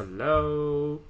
Hello，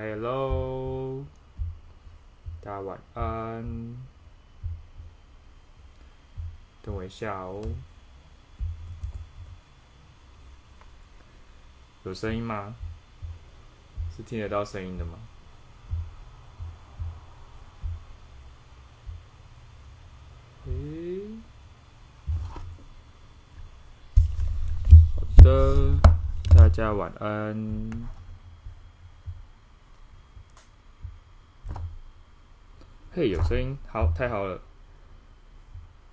Hello，大家晚安。等我一下哦，有声音吗？是听得到声音的吗？诶，好的，大家晚安。嘿，有声音，好，太好了！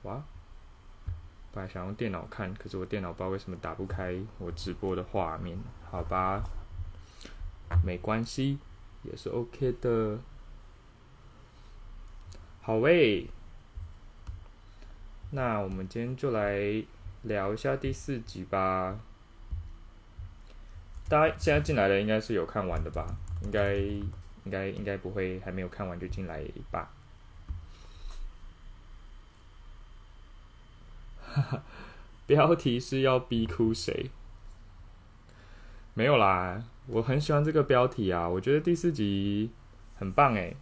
哇，本来想用电脑看，可是我电脑不知道为什么打不开我直播的画面。好吧，没关系，也是 OK 的。好喂，那我们今天就来聊一下第四集吧。大家现在进来的应该是有看完的吧？应该应该应该不会还没有看完就进来吧？哈哈，标题是要逼哭谁？没有啦，我很喜欢这个标题啊，我觉得第四集很棒诶，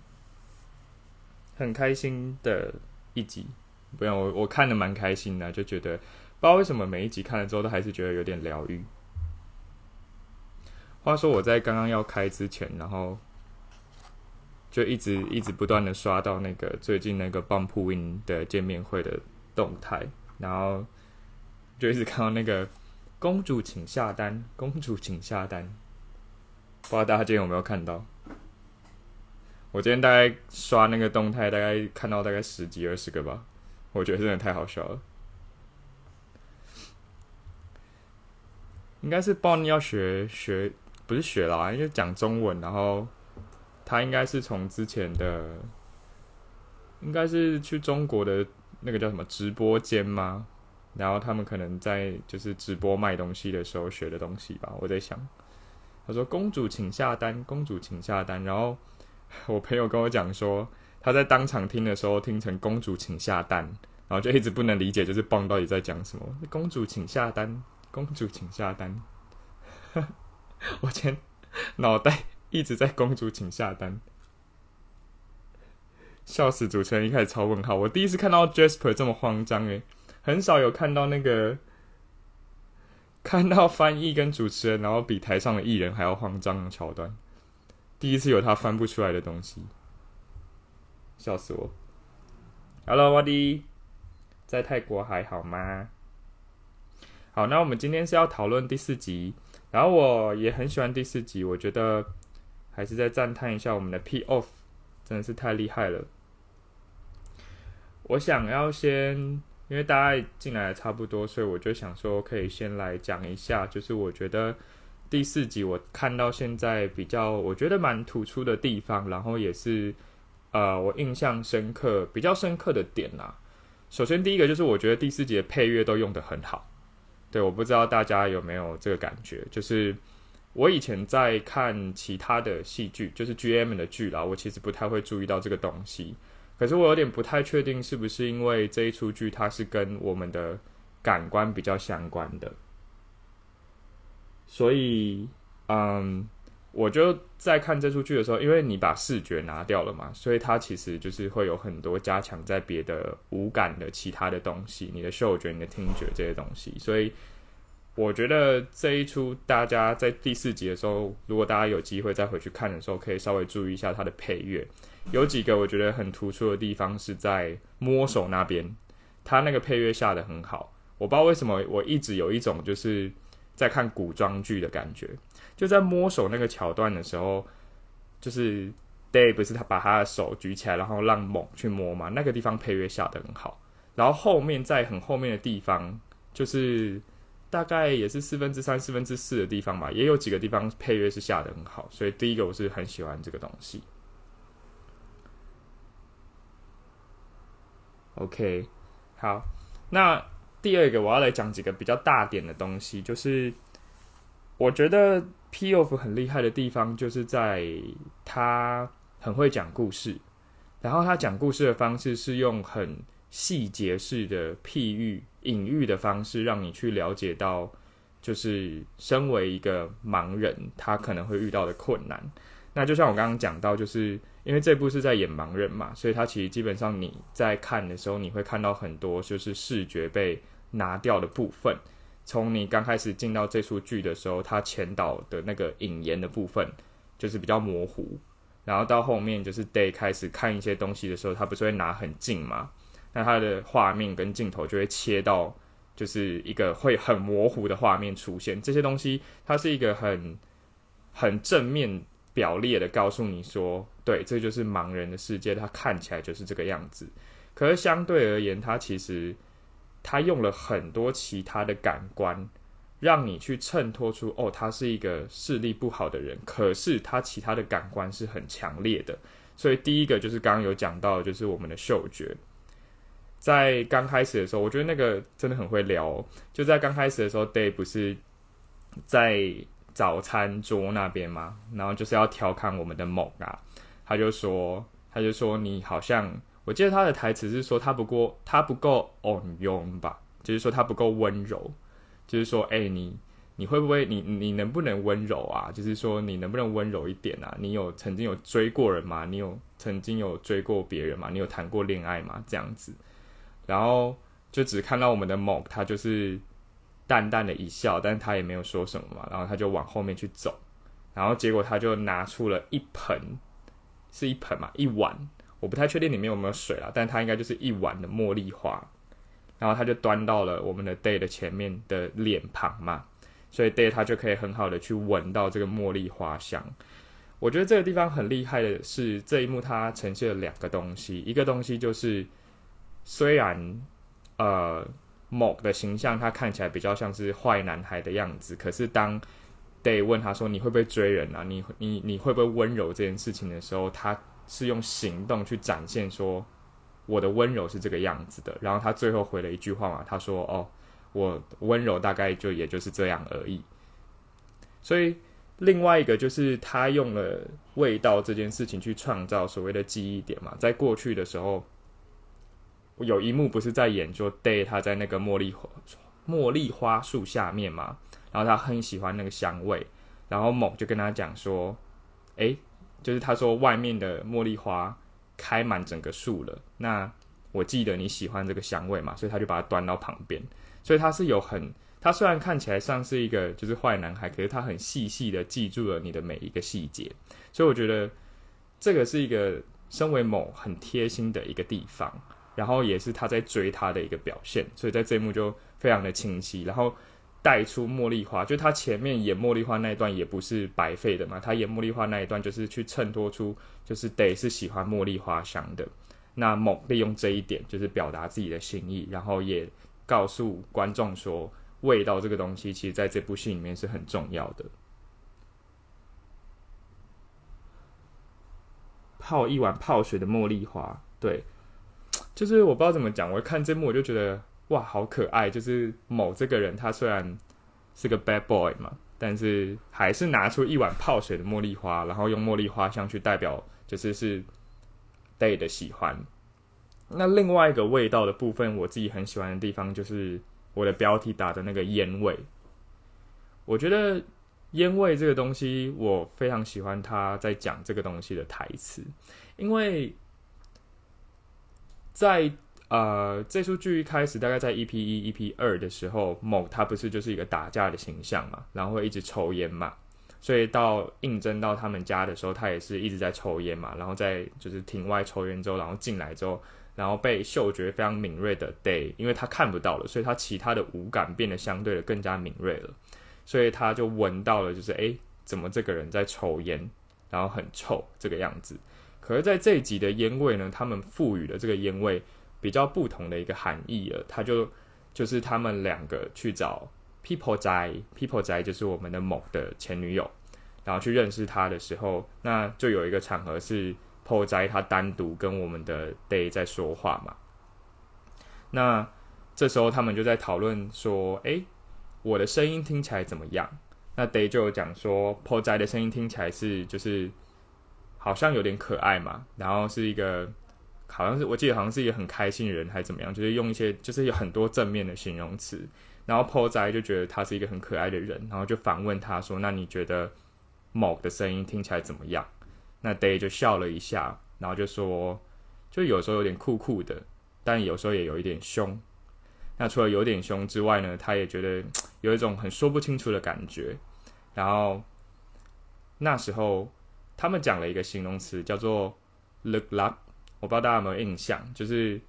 很开心的一集。不然我我看的蛮开心的，就觉得不知道为什么每一集看了之后都还是觉得有点疗愈。话说我在刚刚要开之前，然后就一直一直不断的刷到那个最近那个 Bump Win 的见面会的动态，然后就一直看到那个公主请下单，公主请下单，不知道大家今天有没有看到？我今天大概刷那个动态，大概看到大概十几二十个吧，我觉得真的太好笑了。应该是 Bon 要学学，不是学啦，因为讲中文，然后他应该是从之前的，应该是去中国的那个叫什么直播间吗？然后他们可能在就是直播卖东西的时候学的东西吧，我在想。他说：“公主请下单，公主请下单。”然后 我朋友跟我讲说，他在当场听的时候听成“公主请下单”，然后就一直不能理解，就是棒到底在讲什么。公主请下单，公主请下单。我今天脑袋一直在“公主请下单”，笑死！主持人一开始超问号，我第一次看到 Jasper 这么慌张诶。很少有看到那个看到翻译跟主持人，然后比台上的艺人还要慌张的桥段。第一次有他翻不出来的东西，笑死我！Hello，瓦迪，在泰国还好吗？好，那我们今天是要讨论第四集，然后我也很喜欢第四集，我觉得还是再赞叹一下我们的 P Off，真的是太厉害了。我想要先。因为大家进来的差不多，所以我就想说，可以先来讲一下，就是我觉得第四集我看到现在比较，我觉得蛮突出的地方，然后也是呃我印象深刻、比较深刻的点啦。首先第一个就是我觉得第四集的配乐都用的很好，对，我不知道大家有没有这个感觉，就是我以前在看其他的戏剧，就是 G M 的剧啦，我其实不太会注意到这个东西。可是我有点不太确定，是不是因为这一出剧它是跟我们的感官比较相关的，所以，嗯，我就在看这出剧的时候，因为你把视觉拿掉了嘛，所以它其实就是会有很多加强在别的无感的其他的东西，你的嗅觉、你的听觉这些东西。所以我觉得这一出大家在第四集的时候，如果大家有机会再回去看的时候，可以稍微注意一下它的配乐。有几个我觉得很突出的地方是在摸手那边，它那个配乐下的很好。我不知道为什么我一直有一种就是在看古装剧的感觉。就在摸手那个桥段的时候，就是 Day 不是他把他的手举起来，然后让猛去摸嘛？那个地方配乐下的很好。然后后面在很后面的地方，就是大概也是四分之三、四分之四的地方吧，也有几个地方配乐是下的很好。所以第一个我是很喜欢这个东西。OK，好，那第二个我要来讲几个比较大点的东西，就是我觉得。P.O.F 很厉害的地方，就是在他很会讲故事，然后他讲故事的方式是用很细节式的譬喻、隐喻的方式，让你去了解到，就是身为一个盲人，他可能会遇到的困难。那就像我刚刚讲到，就是因为这部是在演盲人嘛，所以他其实基本上你在看的时候，你会看到很多就是视觉被拿掉的部分。从你刚开始进到这出剧的时候，他前导的那个引言的部分就是比较模糊，然后到后面就是 Day 开始看一些东西的时候，他不是会拿很近嘛？那它的画面跟镜头就会切到，就是一个会很模糊的画面出现。这些东西它是一个很很正面表列的告诉你说，对，这就是盲人的世界，它看起来就是这个样子。可是相对而言，它其实。他用了很多其他的感官，让你去衬托出哦，他是一个视力不好的人。可是他其他的感官是很强烈的。所以第一个就是刚刚有讲到，就是我们的嗅觉。在刚开始的时候，我觉得那个真的很会聊。就在刚开始的时候，Day 不是在早餐桌那边嘛，然后就是要调侃我们的猛啊，他就说，他就说你好像。我记得他的台词是说他不过他不够 on 用吧，就是说他不够温柔，就是说哎你你会不会你你能不能温柔啊？就是说你能不能温柔一点啊？你有曾经有追过人吗？你有曾经有追过别人吗？你有谈过恋爱吗？这样子，然后就只看到我们的某他就是淡淡的一笑，但是他也没有说什么嘛，然后他就往后面去走，然后结果他就拿出了一盆，是一盆嘛，一碗。我不太确定里面有没有水了，但它应该就是一碗的茉莉花，然后他就端到了我们的 Day 的前面的脸庞嘛，所以 Day 他就可以很好的去闻到这个茉莉花香。我觉得这个地方很厉害的是这一幕，它呈现了两个东西，一个东西就是虽然呃某的形象他看起来比较像是坏男孩的样子，可是当 Day 问他说你会不会追人啊，你你你会不会温柔这件事情的时候，他。是用行动去展现说我的温柔是这个样子的，然后他最后回了一句话嘛，他说：“哦，我温柔大概就也就是这样而已。”所以另外一个就是他用了味道这件事情去创造所谓的记忆点嘛，在过去的时候有一幕不是在演说 Day 他在那个茉莉花茉莉花树下面嘛，然后他很喜欢那个香味，然后某就跟他讲说：“诶。就是他说外面的茉莉花开满整个树了，那我记得你喜欢这个香味嘛，所以他就把它端到旁边。所以他是有很，他虽然看起来像是一个就是坏男孩，可是他很细细的记住了你的每一个细节。所以我觉得这个是一个身为某很贴心的一个地方，然后也是他在追他的一个表现。所以在这一幕就非常的清晰，然后。带出茉莉花，就他前面演茉莉花那一段也不是白费的嘛。他演茉莉花那一段就是去衬托出，就是得是喜欢茉莉花香的。那某利用这一点，就是表达自己的心意，然后也告诉观众说，味道这个东西，其实在这部戏里面是很重要的。泡一碗泡水的茉莉花，对，就是我不知道怎么讲，我一看这幕我就觉得。哇，好可爱！就是某这个人，他虽然是个 bad boy 嘛，但是还是拿出一碗泡水的茉莉花，然后用茉莉花香去代表，就是是 Day 的喜欢。那另外一个味道的部分，我自己很喜欢的地方，就是我的标题打的那个烟味。我觉得烟味这个东西，我非常喜欢他在讲这个东西的台词，因为在呃这出剧一开始，大概在 EP 一、EP 二的时候，某他不是就是一个打架的形象嘛，然后会一直抽烟嘛，所以到应征到他们家的时候，他也是一直在抽烟嘛，然后在就是庭外抽烟之后，然后进来之后，然后被嗅觉非常敏锐的 Day，因为他看不到了，所以他其他的五感变得相对的更加敏锐了，所以他就闻到了，就是诶，怎么这个人在抽烟，然后很臭这个样子。可是在这一集的烟味呢，他们赋予了这个烟味比较不同的一个含义了，他就就是他们两个去找 People 仔，People 仔就是我们的某的前女友，然后去认识她的时候，那就有一个场合是 Paul 仔他单独跟我们的 Day 在说话嘛。那这时候他们就在讨论说，诶，我的声音听起来怎么样？那 Day 就有讲说，Paul 仔的声音听起来是就是好像有点可爱嘛，然后是一个好像是我记得好像是一个很开心的人，还是怎么样，就是用一些就是有很多正面的形容词。然后坡仔就觉得他是一个很可爱的人，然后就反问他说：“那你觉得某的声音听起来怎么样？”那 Day 就笑了一下，然后就说：“就有时候有点酷酷的，但有时候也有一点凶。那除了有点凶之外呢，他也觉得有一种很说不清楚的感觉。然后那时候他们讲了一个形容词叫做 “look like”，我不知道大家有没有印象，就是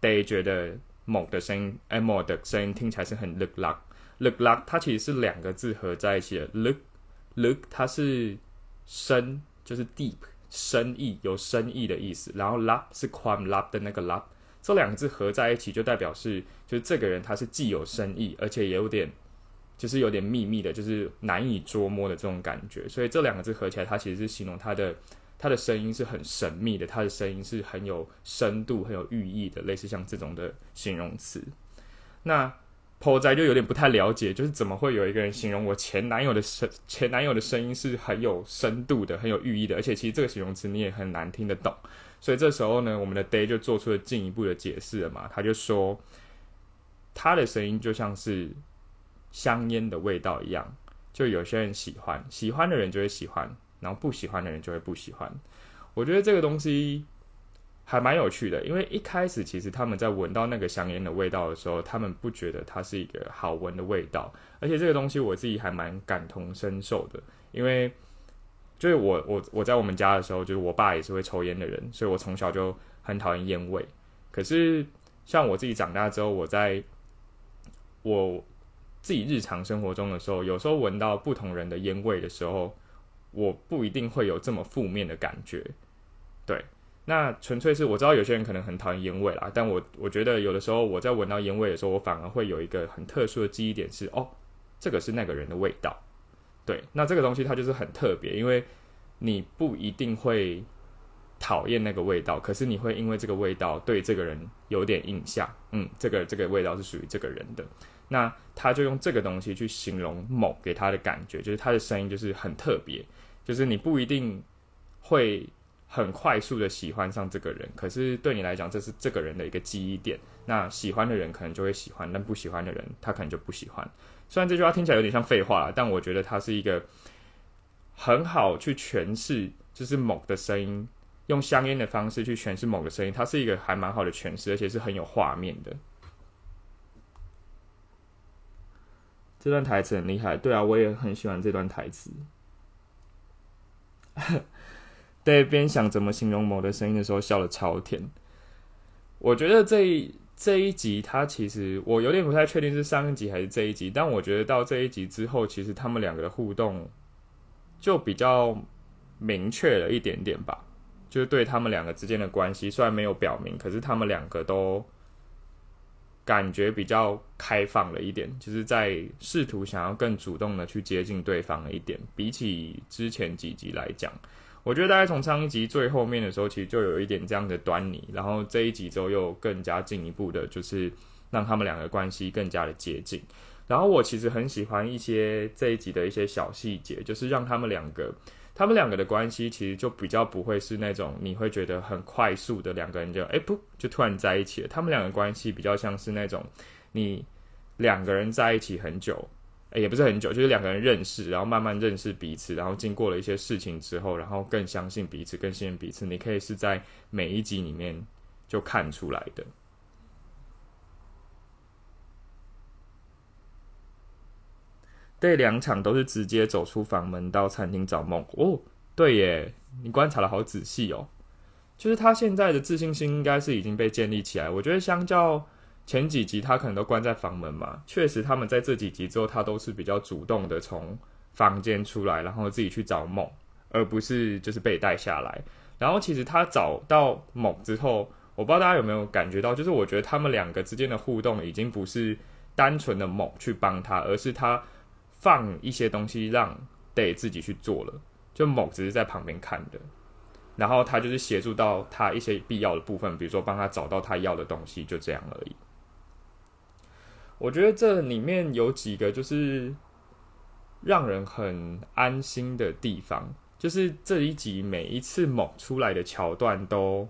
They 觉得。某的声音，哎，某的声音听起来是很 look like look like，它其实是两个字合在一起的 look look，它是深，就是 deep 深意，有深意的意思。然后 lap 是宽 lap 的那个 lap，这两个字合在一起就代表是，就是这个人他是既有深意，而且也有点，就是有点秘密的，就是难以捉摸的这种感觉。所以这两个字合起来，它其实是形容他的。他的声音是很神秘的，他的声音是很有深度、很有寓意的，类似像这种的形容词。那 Po 仔就有点不太了解，就是怎么会有一个人形容我前男友的声，前男友的声音是很有深度的、很有寓意的，而且其实这个形容词你也很难听得懂。所以这时候呢，我们的 Day 就做出了进一步的解释了嘛，他就说他的声音就像是香烟的味道一样，就有些人喜欢，喜欢的人就会喜欢。然后不喜欢的人就会不喜欢，我觉得这个东西还蛮有趣的，因为一开始其实他们在闻到那个香烟的味道的时候，他们不觉得它是一个好闻的味道，而且这个东西我自己还蛮感同身受的，因为就是我我我在我们家的时候，就是我爸也是会抽烟的人，所以我从小就很讨厌烟味。可是像我自己长大之后，我在我自己日常生活中的时候，有时候闻到不同人的烟味的时候。我不一定会有这么负面的感觉，对，那纯粹是我知道有些人可能很讨厌烟味啦，但我我觉得有的时候我在闻到烟味的时候，我反而会有一个很特殊的记忆点是，哦，这个是那个人的味道，对，那这个东西它就是很特别，因为你不一定会讨厌那个味道，可是你会因为这个味道对这个人有点印象，嗯，这个这个味道是属于这个人的。那他就用这个东西去形容某给他的感觉，就是他的声音就是很特别，就是你不一定会很快速的喜欢上这个人，可是对你来讲，这是这个人的一个记忆点。那喜欢的人可能就会喜欢，但不喜欢的人他可能就不喜欢。虽然这句话听起来有点像废话，但我觉得它是一个很好去诠释，就是某的声音，用香烟的方式去诠释某个声音，它是一个还蛮好的诠释，而且是很有画面的。这段台词很厉害，对啊，我也很喜欢这段台词。对，边想怎么形容某的声音的时候，笑的超甜。我觉得这一这一集，它其实我有点不太确定是上一集还是这一集，但我觉得到这一集之后，其实他们两个的互动就比较明确了一点点吧。就是对他们两个之间的关系，虽然没有表明，可是他们两个都。感觉比较开放了一点，就是在试图想要更主动的去接近对方了一点。比起之前几集来讲，我觉得大概从上一集最后面的时候，其实就有一点这样的端倪。然后这一集之后又更加进一步的，就是让他们两个关系更加的接近。然后我其实很喜欢一些这一集的一些小细节，就是让他们两个。他们两个的关系其实就比较不会是那种你会觉得很快速的两个人就哎不就突然在一起了。他们两个关系比较像是那种你两个人在一起很久，诶也不是很久，就是两个人认识，然后慢慢认识彼此，然后经过了一些事情之后，然后更相信彼此，更信任彼此。你可以是在每一集里面就看出来的。对，两场都是直接走出房门到餐厅找梦哦。对耶，你观察的好仔细哦。就是他现在的自信心应该是已经被建立起来。我觉得相较前几集，他可能都关在房门嘛。确实，他们在这几集之后，他都是比较主动的从房间出来，然后自己去找梦，而不是就是被带下来。然后其实他找到梦之后，我不知道大家有没有感觉到，就是我觉得他们两个之间的互动已经不是单纯的梦去帮他，而是他。放一些东西让得自己去做了，就某只是在旁边看的，然后他就是协助到他一些必要的部分，比如说帮他找到他要的东西，就这样而已。我觉得这里面有几个就是让人很安心的地方，就是这一集每一次某出来的桥段都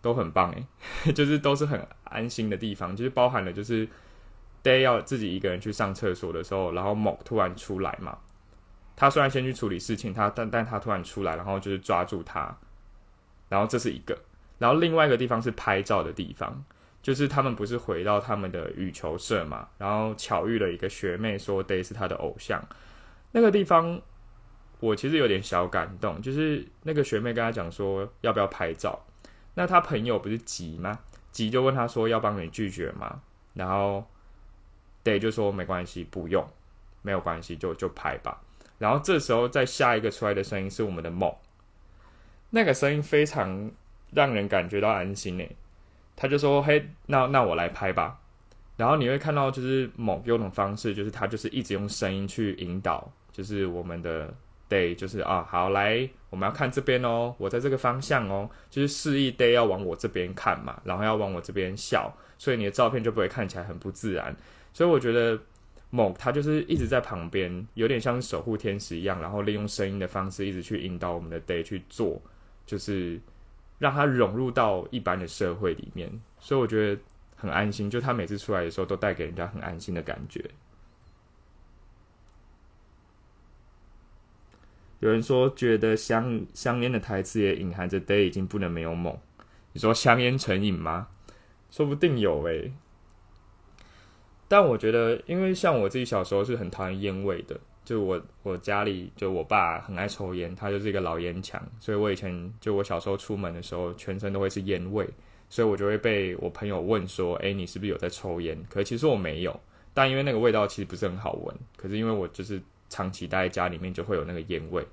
都很棒诶，就是都是很安心的地方，就是包含了就是。Day 要自己一个人去上厕所的时候，然后某突然出来嘛。他虽然先去处理事情，他但但他突然出来，然后就是抓住他，然后这是一个。然后另外一个地方是拍照的地方，就是他们不是回到他们的羽球社嘛，然后巧遇了一个学妹，说 Day 是他的偶像。那个地方我其实有点小感动，就是那个学妹跟他讲说要不要拍照，那他朋友不是急吗？急就问他说要帮你拒绝吗？然后。对，就说没关系，不用，没有关系，就就拍吧。然后这时候再下一个出来的声音是我们的梦，那个声音非常让人感觉到安心诶。他就说：“嘿，那那我来拍吧。”然后你会看到，就是某用的方式，就是他就是一直用声音去引导，就是我们的对，就是啊，好来，我们要看这边哦，我在这个方向哦，就是示意 day 要往我这边看嘛，然后要往我这边笑，所以你的照片就不会看起来很不自然。所以我觉得某他就是一直在旁边，有点像守护天使一样，然后利用声音的方式一直去引导我们的 day 去做，就是让他融入到一般的社会里面。所以我觉得很安心，就他每次出来的时候都带给人家很安心的感觉。有人说觉得香香烟的台词也隐含着 day 已经不能没有某。你说香烟成瘾吗？说不定有诶。但我觉得，因为像我自己小时候是很讨厌烟味的，就我我家里就我爸很爱抽烟，他就是一个老烟枪，所以我以前就我小时候出门的时候，全身都会是烟味，所以我就会被我朋友问说：“哎，你是不是有在抽烟？”可其实我没有，但因为那个味道其实不是很好闻，可是因为我就是长期待在家里面，就会有那个烟味。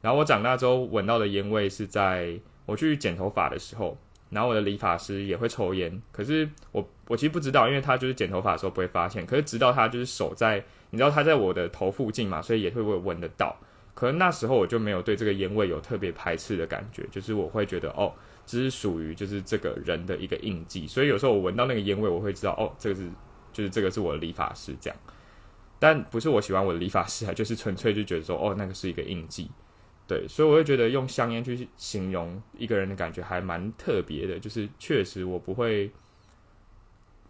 然后我长大之后闻到的烟味是在我去剪头发的时候。然后我的理发师也会抽烟，可是我我其实不知道，因为他就是剪头发的时候不会发现。可是直到他就是手在，你知道他在我的头附近嘛，所以也会会闻得到。可能那时候我就没有对这个烟味有特别排斥的感觉，就是我会觉得哦，这是属于就是这个人的一个印记。所以有时候我闻到那个烟味，我会知道哦，这个是就是这个是我的理发师这样。但不是我喜欢我的理发师啊，就是纯粹就觉得说哦，那个是一个印记。对，所以我会觉得用香烟去形容一个人的感觉还蛮特别的，就是确实我不会，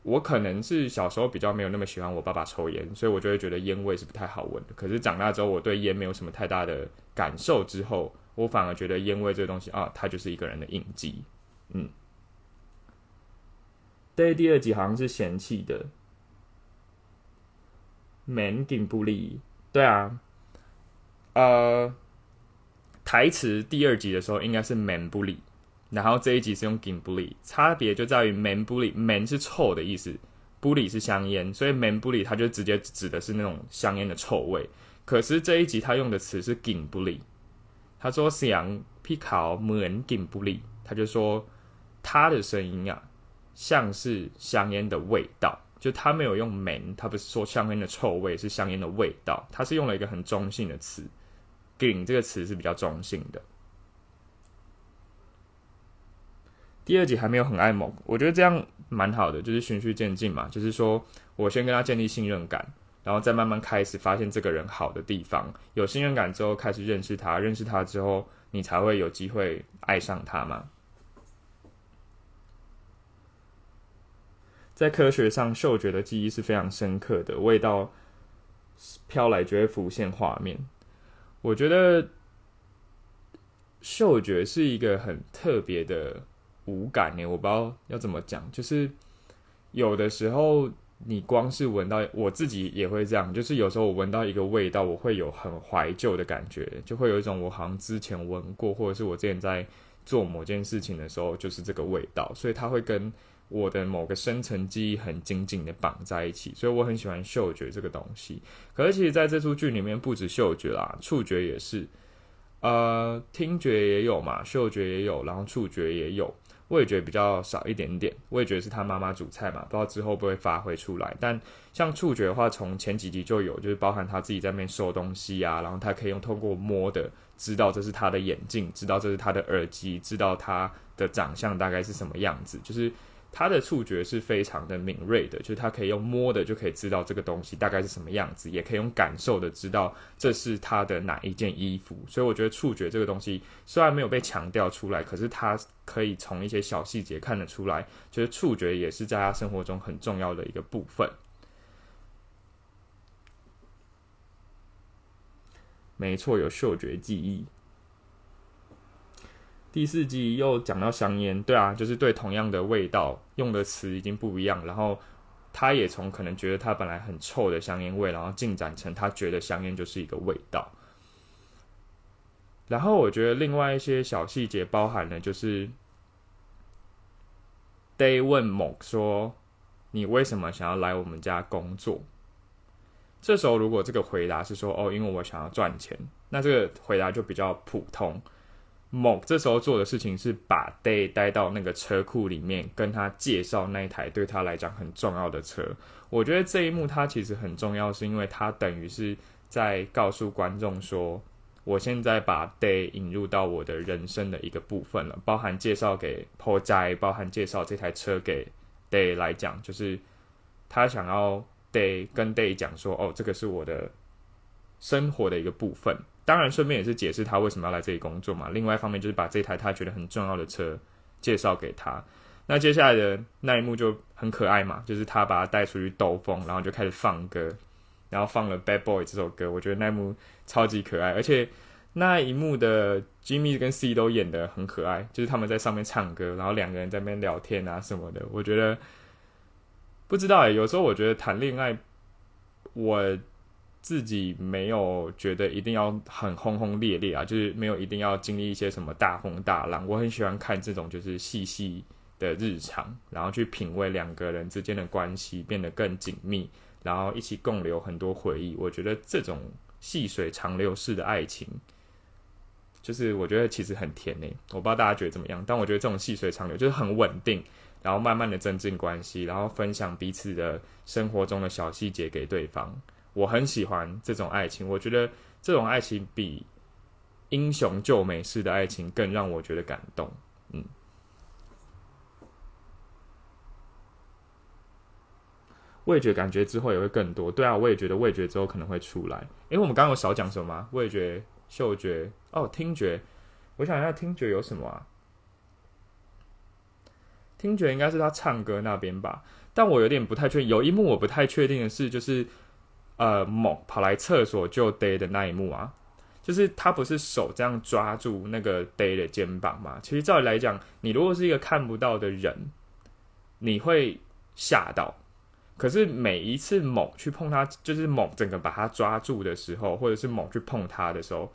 我可能是小时候比较没有那么喜欢我爸爸抽烟，所以我就会觉得烟味是不太好闻的。可是长大之后，我对烟没有什么太大的感受之后，我反而觉得烟味这个东西啊，它就是一个人的印记。嗯，对，第二集好像是嫌弃的门顶不利，对啊，呃。台词第二集的时候应该是 man 不理，然后这一集是用 gin 不理，差别就在于 man 不理，man 是臭的意思，不理是香烟，所以 man 不理它就直接指的是那种香烟的臭味。可是这一集他用的词是 gin 不理，他说像皮考门 gin 不理，他就说他的声音啊像是香烟的味道，就他没有用 man，他不是说香烟的臭味，是香烟的味道，他是用了一个很中性的词。顶这个词是比较中性的。第二集还没有很爱某，我觉得这样蛮好的，就是循序渐进嘛。就是说我先跟他建立信任感，然后再慢慢开始发现这个人好的地方。有信任感之后，开始认识他，认识他之后，你才会有机会爱上他嘛。在科学上，嗅觉的记忆是非常深刻的，味道。飘来就会浮现画面。我觉得嗅觉是一个很特别的五感呢，我不知道要怎么讲，就是有的时候你光是闻到，我自己也会这样，就是有时候我闻到一个味道，我会有很怀旧的感觉，就会有一种我好像之前闻过，或者是我之前在做某件事情的时候，就是这个味道，所以它会跟我的某个深层记忆很紧紧的绑在一起，所以我很喜欢嗅觉这个东西。可是其实在这出剧里面，不止嗅觉啦，触觉也是，呃，听觉也有嘛，嗅觉也有，然后触觉也有，味觉比较少一点点。味觉是他妈妈煮菜嘛，不知道之后会不会发挥出来。但像触觉的话，从前几集就有，就是包含他自己在那边收东西啊，然后他可以用透过摸的知道这是他的眼镜，知道这是他的耳机，知道他的长相大概是什么样子，就是。他的触觉是非常的敏锐的，就是他可以用摸的就可以知道这个东西大概是什么样子，也可以用感受的知道这是他的哪一件衣服。所以我觉得触觉这个东西虽然没有被强调出来，可是他可以从一些小细节看得出来，就是触觉也是在他生活中很重要的一个部分。没错，有嗅觉记忆。第四季又讲到香烟，对啊，就是对同样的味道用的词已经不一样，然后他也从可能觉得他本来很臭的香烟味，然后进展成他觉得香烟就是一个味道。然后我觉得另外一些小细节包含了，就是 Day 问某说：“你为什么想要来我们家工作？”这时候如果这个回答是说：“哦，因为我想要赚钱。”那这个回答就比较普通。某这时候做的事情是把 Day 带到那个车库里面，跟他介绍那一台对他来讲很重要的车。我觉得这一幕他其实很重要，是因为他等于是在告诉观众说，我现在把 Day 引入到我的人生的一个部分了，包含介绍给 p o j 包含介绍这台车给 Day 来讲，就是他想要 Day 跟 Day 讲说，哦，这个是我的生活的一个部分。当然，顺便也是解释他为什么要来这里工作嘛。另外一方面，就是把这台他觉得很重要的车介绍给他。那接下来的那一幕就很可爱嘛，就是他把他带出去兜风，然后就开始放歌，然后放了《Bad Boy》这首歌。我觉得那一幕超级可爱，而且那一幕的 Jimmy 跟 C 都演的很可爱，就是他们在上面唱歌，然后两个人在那边聊天啊什么的。我觉得不知道哎，有时候我觉得谈恋爱，我。自己没有觉得一定要很轰轰烈烈啊，就是没有一定要经历一些什么大风大浪。我很喜欢看这种就是细细的日常，然后去品味两个人之间的关系变得更紧密，然后一起共留很多回忆。我觉得这种细水长流式的爱情，就是我觉得其实很甜呢。我不知道大家觉得怎么样，但我觉得这种细水长流就是很稳定，然后慢慢的增进关系，然后分享彼此的生活中的小细节给对方。我很喜欢这种爱情，我觉得这种爱情比英雄救美式的爱情更让我觉得感动。嗯，味觉感觉之后也会更多。对啊，我也觉得味觉之后可能会出来。因为我们刚刚有少讲什么？味觉、嗅觉，哦，听觉。我想一下，听觉有什么啊？听觉应该是他唱歌那边吧，但我有点不太确。有一幕我不太确定的是，就是。呃，猛跑来厕所救 Day 的那一幕啊，就是他不是手这样抓住那个 Day 的肩膀吗？其实照理来讲，你如果是一个看不到的人，你会吓到。可是每一次猛去碰他，就是猛整个把他抓住的时候，或者是猛去碰他的时候。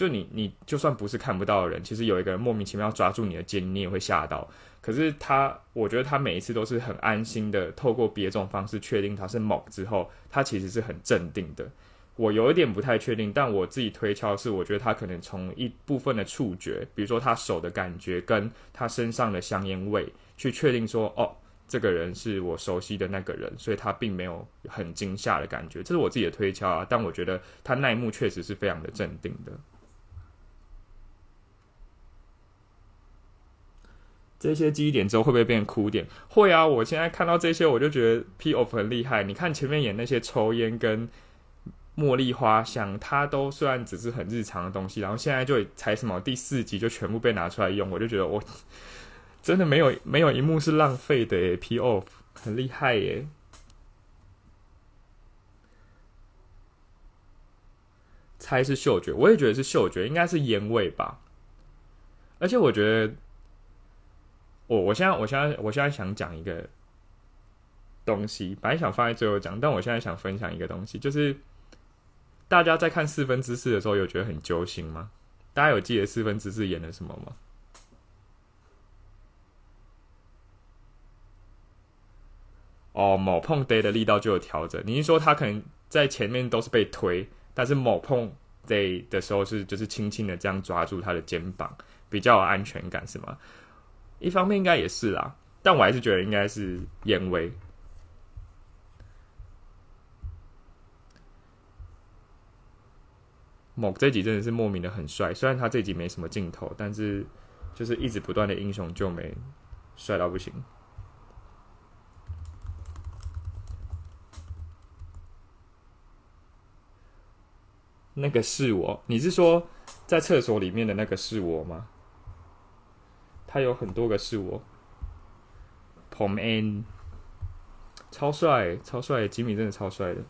就你，你就算不是看不到的人，其实有一个人莫名其妙抓住你的肩，你也会吓到。可是他，我觉得他每一次都是很安心的，透过别种方式确定他是某之后，他其实是很镇定的。我有一点不太确定，但我自己推敲是，我觉得他可能从一部分的触觉，比如说他手的感觉，跟他身上的香烟味，去确定说，哦，这个人是我熟悉的那个人，所以他并没有很惊吓的感觉。这是我自己的推敲啊，但我觉得他那一幕确实是非常的镇定的。这些记忆点之后会不会变哭点？会啊！我现在看到这些，我就觉得 P of 很厉害。你看前面演那些抽烟跟茉莉花香，它都虽然只是很日常的东西，然后现在就才什么第四集就全部被拿出来用，我就觉得我真的没有没有一幕是浪费的。P of 很厉害耶！猜是嗅觉，我也觉得是嗅觉，应该是烟味吧。而且我觉得，我我现在我现在我现在想讲一个东西，本来想放在最后讲，但我现在想分享一个东西，就是大家在看四分之四的时候，有觉得很揪心吗？大家有记得四分之四演了什么吗？哦，某碰爹的力道就有调整。你是说他可能在前面都是被推，但是某碰爹的时候是就是轻轻的这样抓住他的肩膀，比较有安全感，是吗？一方面应该也是啦，但我还是觉得应该是烟威。某这集真的是莫名的很帅，虽然他这集没什么镜头，但是就是一直不断的英雄救美，帅到不行。那个是我，你是说在厕所里面的那个是我吗？他有很多个是我。Pom N，超帅，超帅，吉米真的超帅的。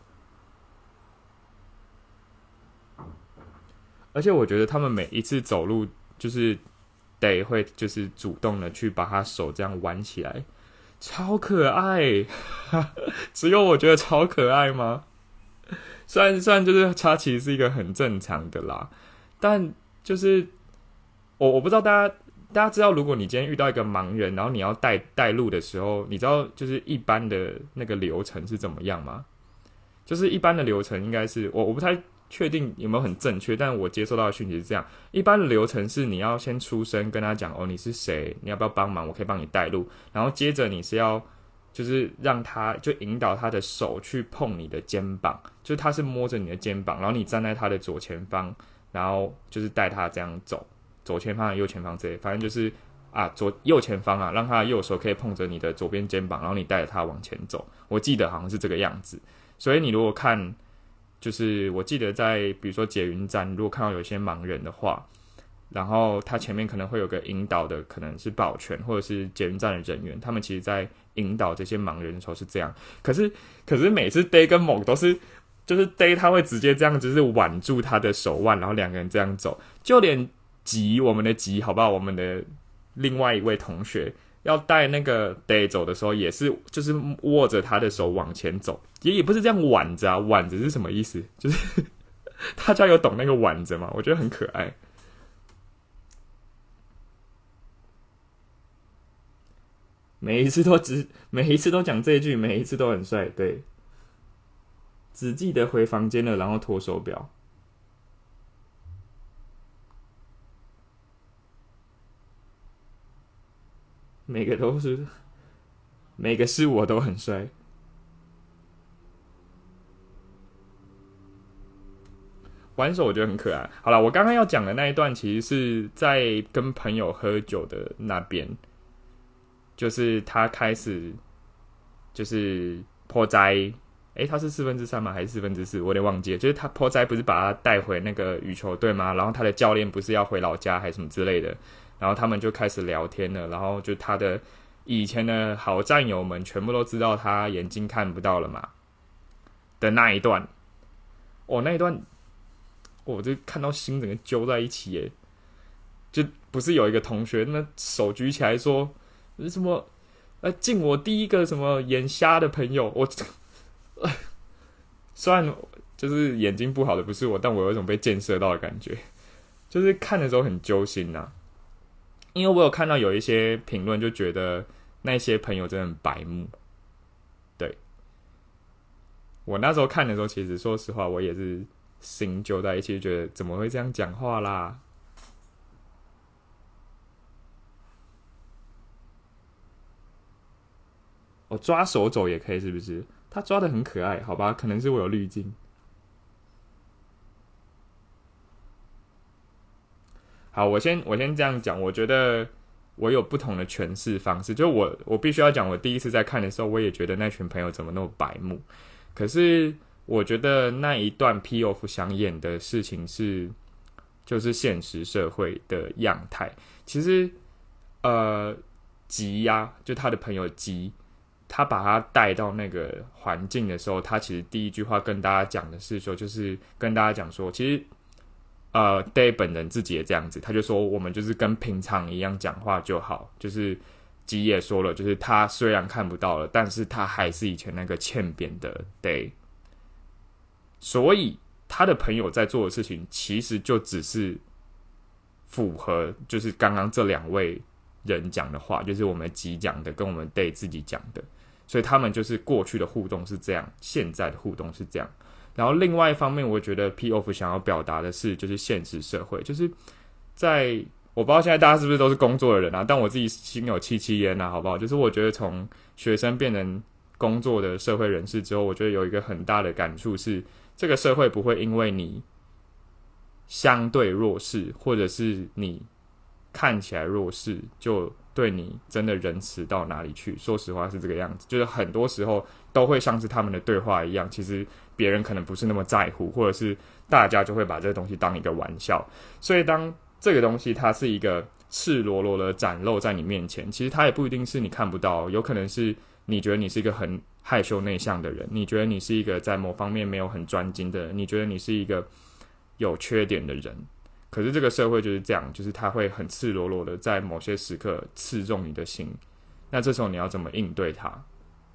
而且我觉得他们每一次走路，就是得会就是主动的去把他手这样挽起来，超可爱。只有我觉得超可爱吗？虽然虽然就是他其实是一个很正常的啦，但就是我我不知道大家大家知道，如果你今天遇到一个盲人，然后你要带带路的时候，你知道就是一般的那个流程是怎么样吗？就是一般的流程应该是我我不太确定有没有很正确，但我接收到的讯息是这样：一般的流程是你要先出声跟他讲哦你是谁，你要不要帮忙，我可以帮你带路，然后接着你是要。就是让他就引导他的手去碰你的肩膀，就是他是摸着你的肩膀，然后你站在他的左前方，然后就是带他这样走，左前方、右前方这类，反正就是啊左右前方啊，让他右手可以碰着你的左边肩膀，然后你带着他往前走。我记得好像是这个样子，所以你如果看，就是我记得在比如说捷运站，如果看到有些盲人的话。然后他前面可能会有个引导的，可能是保全或者是捷运站的人员，他们其实在引导这些盲人的时候是这样。可是，可是每次 Day 跟猛都是，就是 Day 他会直接这样，就是挽住他的手腕，然后两个人这样走。就连吉我们的吉，好不好？我们的另外一位同学要带那个 Day 走的时候，也是就是握着他的手往前走，也也不是这样挽着啊，挽着是什么意思？就是 大家有懂那个挽着吗？我觉得很可爱。每一次都只，每一次都讲这句，每一次都很帅。对，只记得回房间了，然后脱手表。每个都是，每个是我都很帅。玩手我觉得很可爱。好了，我刚刚要讲的那一段，其实是在跟朋友喝酒的那边。就是他开始，就是破灾，诶，他是四分之三吗？还是四分之四？我有点忘记了。就是他破灾不是把他带回那个羽球队吗？然后他的教练不是要回老家还是什么之类的？然后他们就开始聊天了。然后就他的以前的好战友们全部都知道他眼睛看不到了嘛的那一段，哦，那一段，我就看到心整个揪在一起耶！就不是有一个同学那手举起来说。什么？呃，敬我第一个什么眼瞎的朋友。我 虽然就是眼睛不好的不是我，但我有一种被建设到的感觉，就是看的时候很揪心呐。因为我有看到有一些评论，就觉得那些朋友真的很白目。对，我那时候看的时候，其实说实话，我也是心揪在一起，觉得怎么会这样讲话啦？我抓手走也可以，是不是？他抓的很可爱，好吧？可能是我有滤镜。好，我先我先这样讲，我觉得我有不同的诠释方式。就我我必须要讲，我第一次在看的时候，我也觉得那群朋友怎么那么白目。可是我觉得那一段 P O F 想演的事情是，就是现实社会的样态。其实，呃，吉呀，就他的朋友吉。他把他带到那个环境的时候，他其实第一句话跟大家讲的是说，就是跟大家讲说，其实呃，Day 本人自己也这样子，他就说我们就是跟平常一样讲话就好。就是吉也说了，就是他虽然看不到了，但是他还是以前那个欠扁的 Day。所以他的朋友在做的事情，其实就只是符合，就是刚刚这两位人讲的话，就是我们吉讲的，跟我们 Day 自己讲的。所以他们就是过去的互动是这样，现在的互动是这样。然后另外一方面，我觉得 P of 想要表达的是，就是现实社会，就是在我不知道现在大家是不是都是工作的人啊，但我自己心有戚戚焉啊，好不好？就是我觉得从学生变成工作的社会人士之后，我觉得有一个很大的感触是，这个社会不会因为你相对弱势，或者是你看起来弱势，就对你真的仁慈到哪里去？说实话是这个样子，就是很多时候都会像是他们的对话一样，其实。别人可能不是那么在乎，或者是大家就会把这个东西当一个玩笑。所以，当这个东西它是一个赤裸裸的展露在你面前，其实它也不一定是你看不到，有可能是你觉得你是一个很害羞内向的人，你觉得你是一个在某方面没有很专精的人，你觉得你是一个有缺点的人。可是这个社会就是这样，就是它会很赤裸裸的在某些时刻刺中你的心。那这时候你要怎么应对它？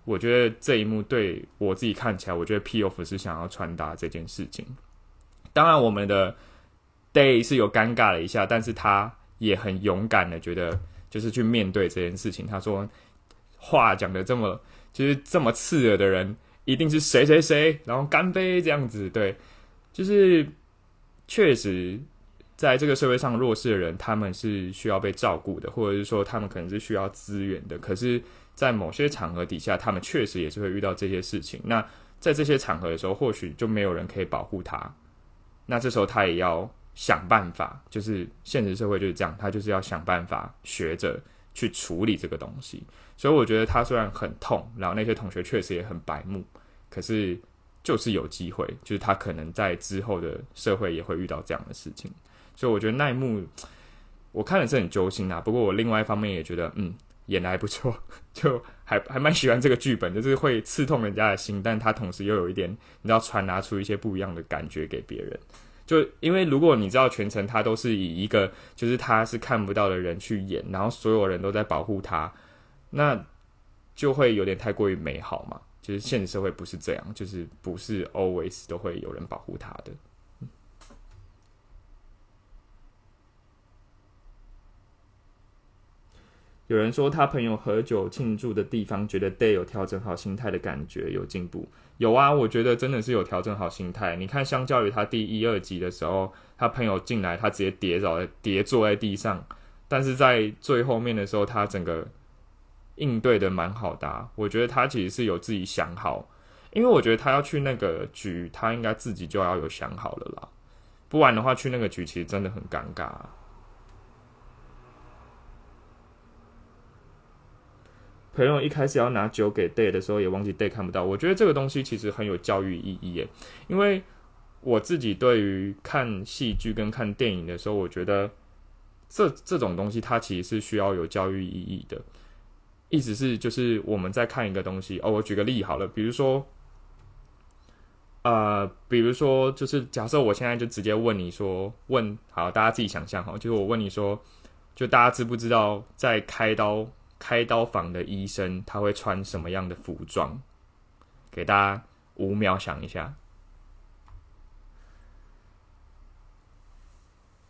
我觉得这一幕对我自己看起来，我觉得 P off 是想要传达这件事情。当然，我们的 Day 是有尴尬了一下，但是他也很勇敢的，觉得就是去面对这件事情。他说话讲的这么，就是这么刺耳的人，一定是谁谁谁，然后干杯这样子。对，就是确实在这个社会上弱势的人，他们是需要被照顾的，或者是说他们可能是需要资源的，可是。在某些场合底下，他们确实也是会遇到这些事情。那在这些场合的时候，或许就没有人可以保护他。那这时候他也要想办法，就是现实社会就是这样，他就是要想办法学着去处理这个东西。所以我觉得他虽然很痛，然后那些同学确实也很白目，可是就是有机会，就是他可能在之后的社会也会遇到这样的事情。所以我觉得那一幕我看的是很揪心啊。不过我另外一方面也觉得，嗯。演的还不错，就还还蛮喜欢这个剧本，就是会刺痛人家的心，但他同时又有一点，你知道传达出一些不一样的感觉给别人。就因为如果你知道全程他都是以一个就是他是看不到的人去演，然后所有人都在保护他，那就会有点太过于美好嘛。就是现实社会不是这样，就是不是 always 都会有人保护他的。有人说他朋友喝酒庆祝的地方，觉得 Day 有调整好心态的感觉，有进步。有啊，我觉得真的是有调整好心态。你看，相较于他第一、二集的时候，他朋友进来，他直接跌倒、跌坐在地上。但是在最后面的时候，他整个应对的蛮好的。我觉得他其实是有自己想好，因为我觉得他要去那个局，他应该自己就要有想好了啦。不然的话，去那个局其实真的很尴尬。朋友一开始要拿酒给 Day 的时候，也忘记 Day 看不到。我觉得这个东西其实很有教育意义耶，因为我自己对于看戏剧跟看电影的时候，我觉得这这种东西它其实是需要有教育意义的。意思是，就是我们在看一个东西哦，我举个例好了，比如说，呃，比如说，就是假设我现在就直接问你说，问好，大家自己想象哈，就是我问你说，就大家知不知道在开刀？开刀房的医生他会穿什么样的服装？给大家五秒想一下。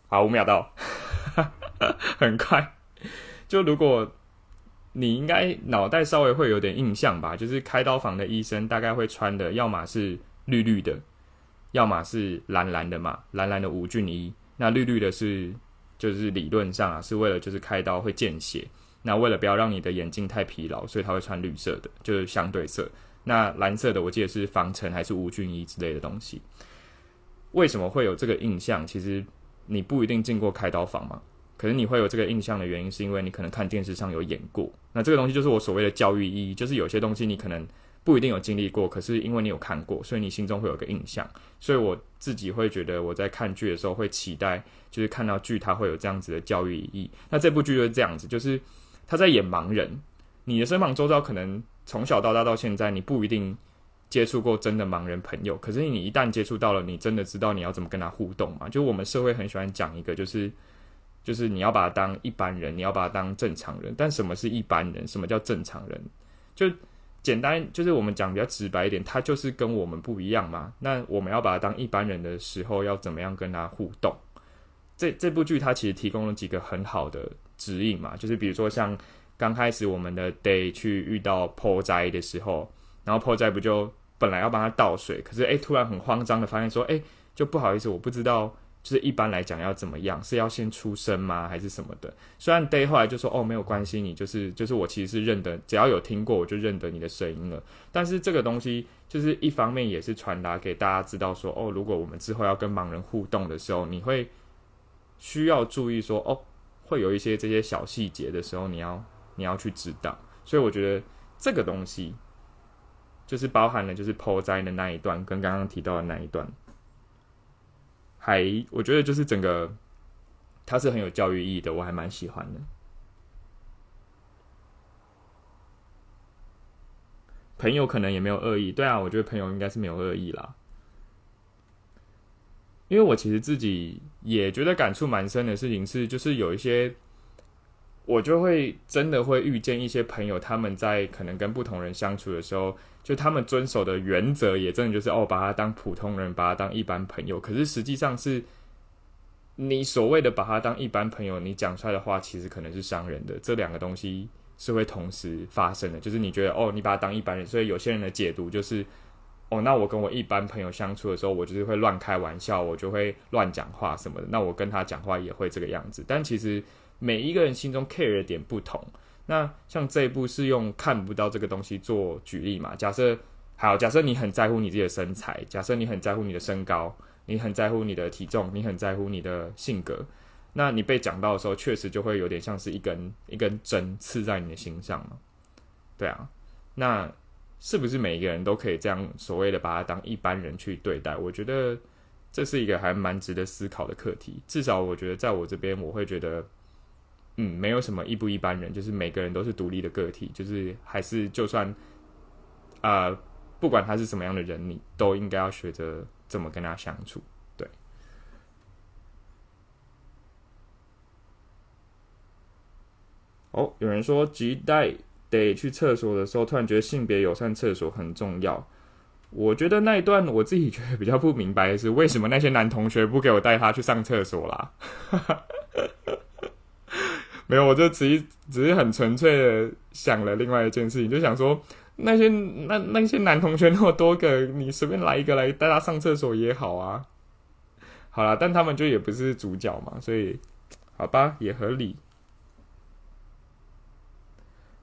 好，五秒到，很快。就如果你应该脑袋稍微会有点印象吧，就是开刀房的医生大概会穿的，要么是绿绿的，要么是蓝蓝的嘛，蓝蓝的无菌衣。那绿绿的是，就是理论上啊，是为了就是开刀会见血。那为了不要让你的眼睛太疲劳，所以他会穿绿色的，就是相对色。那蓝色的，我记得是防尘还是无菌衣之类的东西。为什么会有这个印象？其实你不一定进过开刀房嘛，可是你会有这个印象的原因，是因为你可能看电视上有演过。那这个东西就是我所谓的教育意义，就是有些东西你可能不一定有经历过，可是因为你有看过，所以你心中会有个印象。所以我自己会觉得，我在看剧的时候会期待，就是看到剧它会有这样子的教育意义。那这部剧就是这样子，就是。他在演盲人，你的身旁周遭可能从小到大到现在，你不一定接触过真的盲人朋友，可是你一旦接触到了，你真的知道你要怎么跟他互动嘛？就我们社会很喜欢讲一个，就是就是你要把他当一般人，你要把他当正常人。但什么是一般人？什么叫正常人？就简单，就是我们讲比较直白一点，他就是跟我们不一样嘛。那我们要把他当一般人的时候，要怎么样跟他互动？这这部剧它其实提供了几个很好的指引嘛，就是比如说像刚开始我们的 Day 去遇到破灾的时候，然后破灾不就本来要帮他倒水，可是诶突然很慌张的发现说，诶就不好意思，我不知道，就是一般来讲要怎么样，是要先出声吗，还是什么的？虽然 Day 后来就说，哦没有关系，你就是就是我其实是认得，只要有听过我就认得你的声音了。但是这个东西就是一方面也是传达给大家知道说，哦如果我们之后要跟盲人互动的时候，你会。需要注意说哦，会有一些这些小细节的时候，你要你要去知道。所以我觉得这个东西就是包含了就是剖灾的那一段，跟刚刚提到的那一段，还我觉得就是整个它是很有教育意义的，我还蛮喜欢的。朋友可能也没有恶意，对啊，我觉得朋友应该是没有恶意啦。因为我其实自己也觉得感触蛮深的事情是，就是有一些我就会真的会遇见一些朋友，他们在可能跟不同人相处的时候，就他们遵守的原则也真的就是哦，把他当普通人，把他当一般朋友。可是实际上是，你所谓的把他当一般朋友，你讲出来的话其实可能是伤人的。这两个东西是会同时发生的，就是你觉得哦，你把他当一般人，所以有些人的解读就是。哦，那我跟我一般朋友相处的时候，我就是会乱开玩笑，我就会乱讲话什么的。那我跟他讲话也会这个样子。但其实每一个人心中 care 的点不同。那像这一部是用看不到这个东西做举例嘛？假设好，假设你很在乎你自己的身材，假设你很在乎你的身高，你很在乎你的体重，你很在乎你的性格，那你被讲到的时候，确实就会有点像是一根一根针刺在你的心上嘛？对啊，那。是不是每一个人都可以这样所谓的把他当一般人去对待？我觉得这是一个还蛮值得思考的课题。至少我觉得在我这边，我会觉得，嗯，没有什么一不一般人，就是每个人都是独立的个体，就是还是就算，啊，不管他是什么样的人，你都应该要学着怎么跟他相处。对。哦，有人说吉带。得去厕所的时候，突然觉得性别友善厕所很重要。我觉得那一段我自己觉得比较不明白的是，为什么那些男同学不给我带他去上厕所啦？没有，我就只只是很纯粹的想了另外一件事情，就想说那些那那些男同学那么多个，你随便来一个来带他上厕所也好啊。好了，但他们就也不是主角嘛，所以好吧，也合理。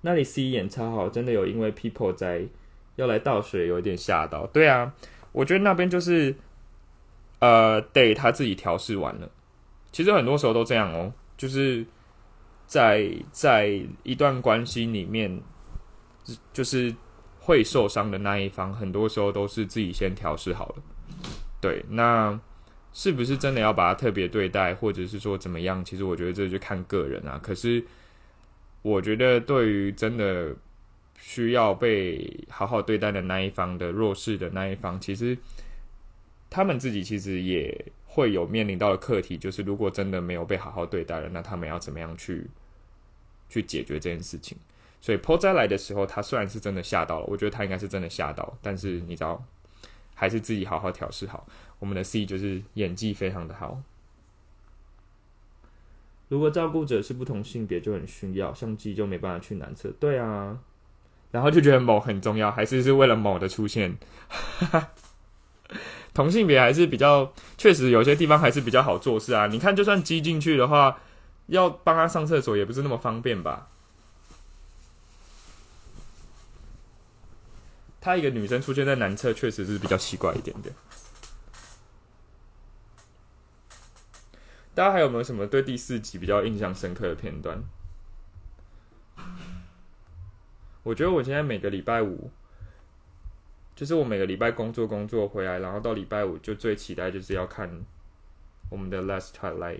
那里 C 演超好，真的有因为 People 在要来倒水，有一点吓到。对啊，我觉得那边就是呃，Day 他自己调试完了。其实很多时候都这样哦，就是在在一段关系里面，就是会受伤的那一方，很多时候都是自己先调试好了。对，那是不是真的要把它特别对待，或者是说怎么样？其实我觉得这就看个人啊。可是。我觉得，对于真的需要被好好对待的那一方的弱势的那一方，其实他们自己其实也会有面临到的课题，就是如果真的没有被好好对待了，那他们要怎么样去去解决这件事情？所以破灾来的时候，他虽然是真的吓到了，我觉得他应该是真的吓到，但是你知道，还是自己好好调试好。我们的 C 就是演技非常的好。如果照顾者是不同性别，就很需要，像鸡就没办法去男厕。对啊，然后就觉得某很重要，还是是为了某的出现。同性别还是比较，确实有些地方还是比较好做事啊。你看，就算鸡进去的话，要帮他上厕所也不是那么方便吧？他一个女生出现在男厕，确实是比较奇怪一点点。大家还有没有什么对第四集比较印象深刻的片段？我觉得我现在每个礼拜五，就是我每个礼拜工作工作回来，然后到礼拜五就最期待就是要看我们的《Last Twilight》，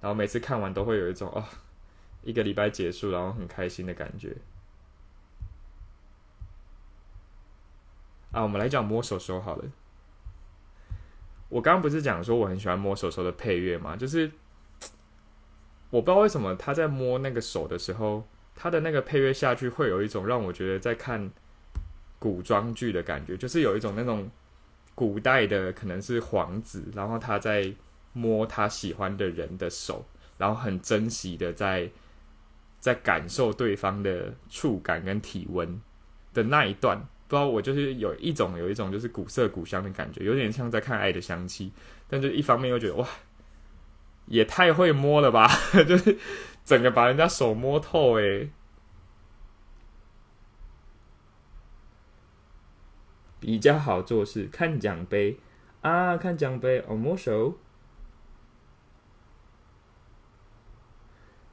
然后每次看完都会有一种哦，一个礼拜结束然后很开心的感觉。啊，我们来讲摸手手好了。我刚刚不是讲说我很喜欢摸手手的配乐嘛？就是我不知道为什么他在摸那个手的时候，他的那个配乐下去会有一种让我觉得在看古装剧的感觉，就是有一种那种古代的可能是皇子，然后他在摸他喜欢的人的手，然后很珍惜的在在感受对方的触感跟体温的那一段。不知道我就是有一种有一种就是古色古香的感觉，有点像在看《爱的香气》，但就一方面又觉得哇，也太会摸了吧，就是整个把人家手摸透诶。比较好做事，看奖杯啊，看奖杯哦，摸手。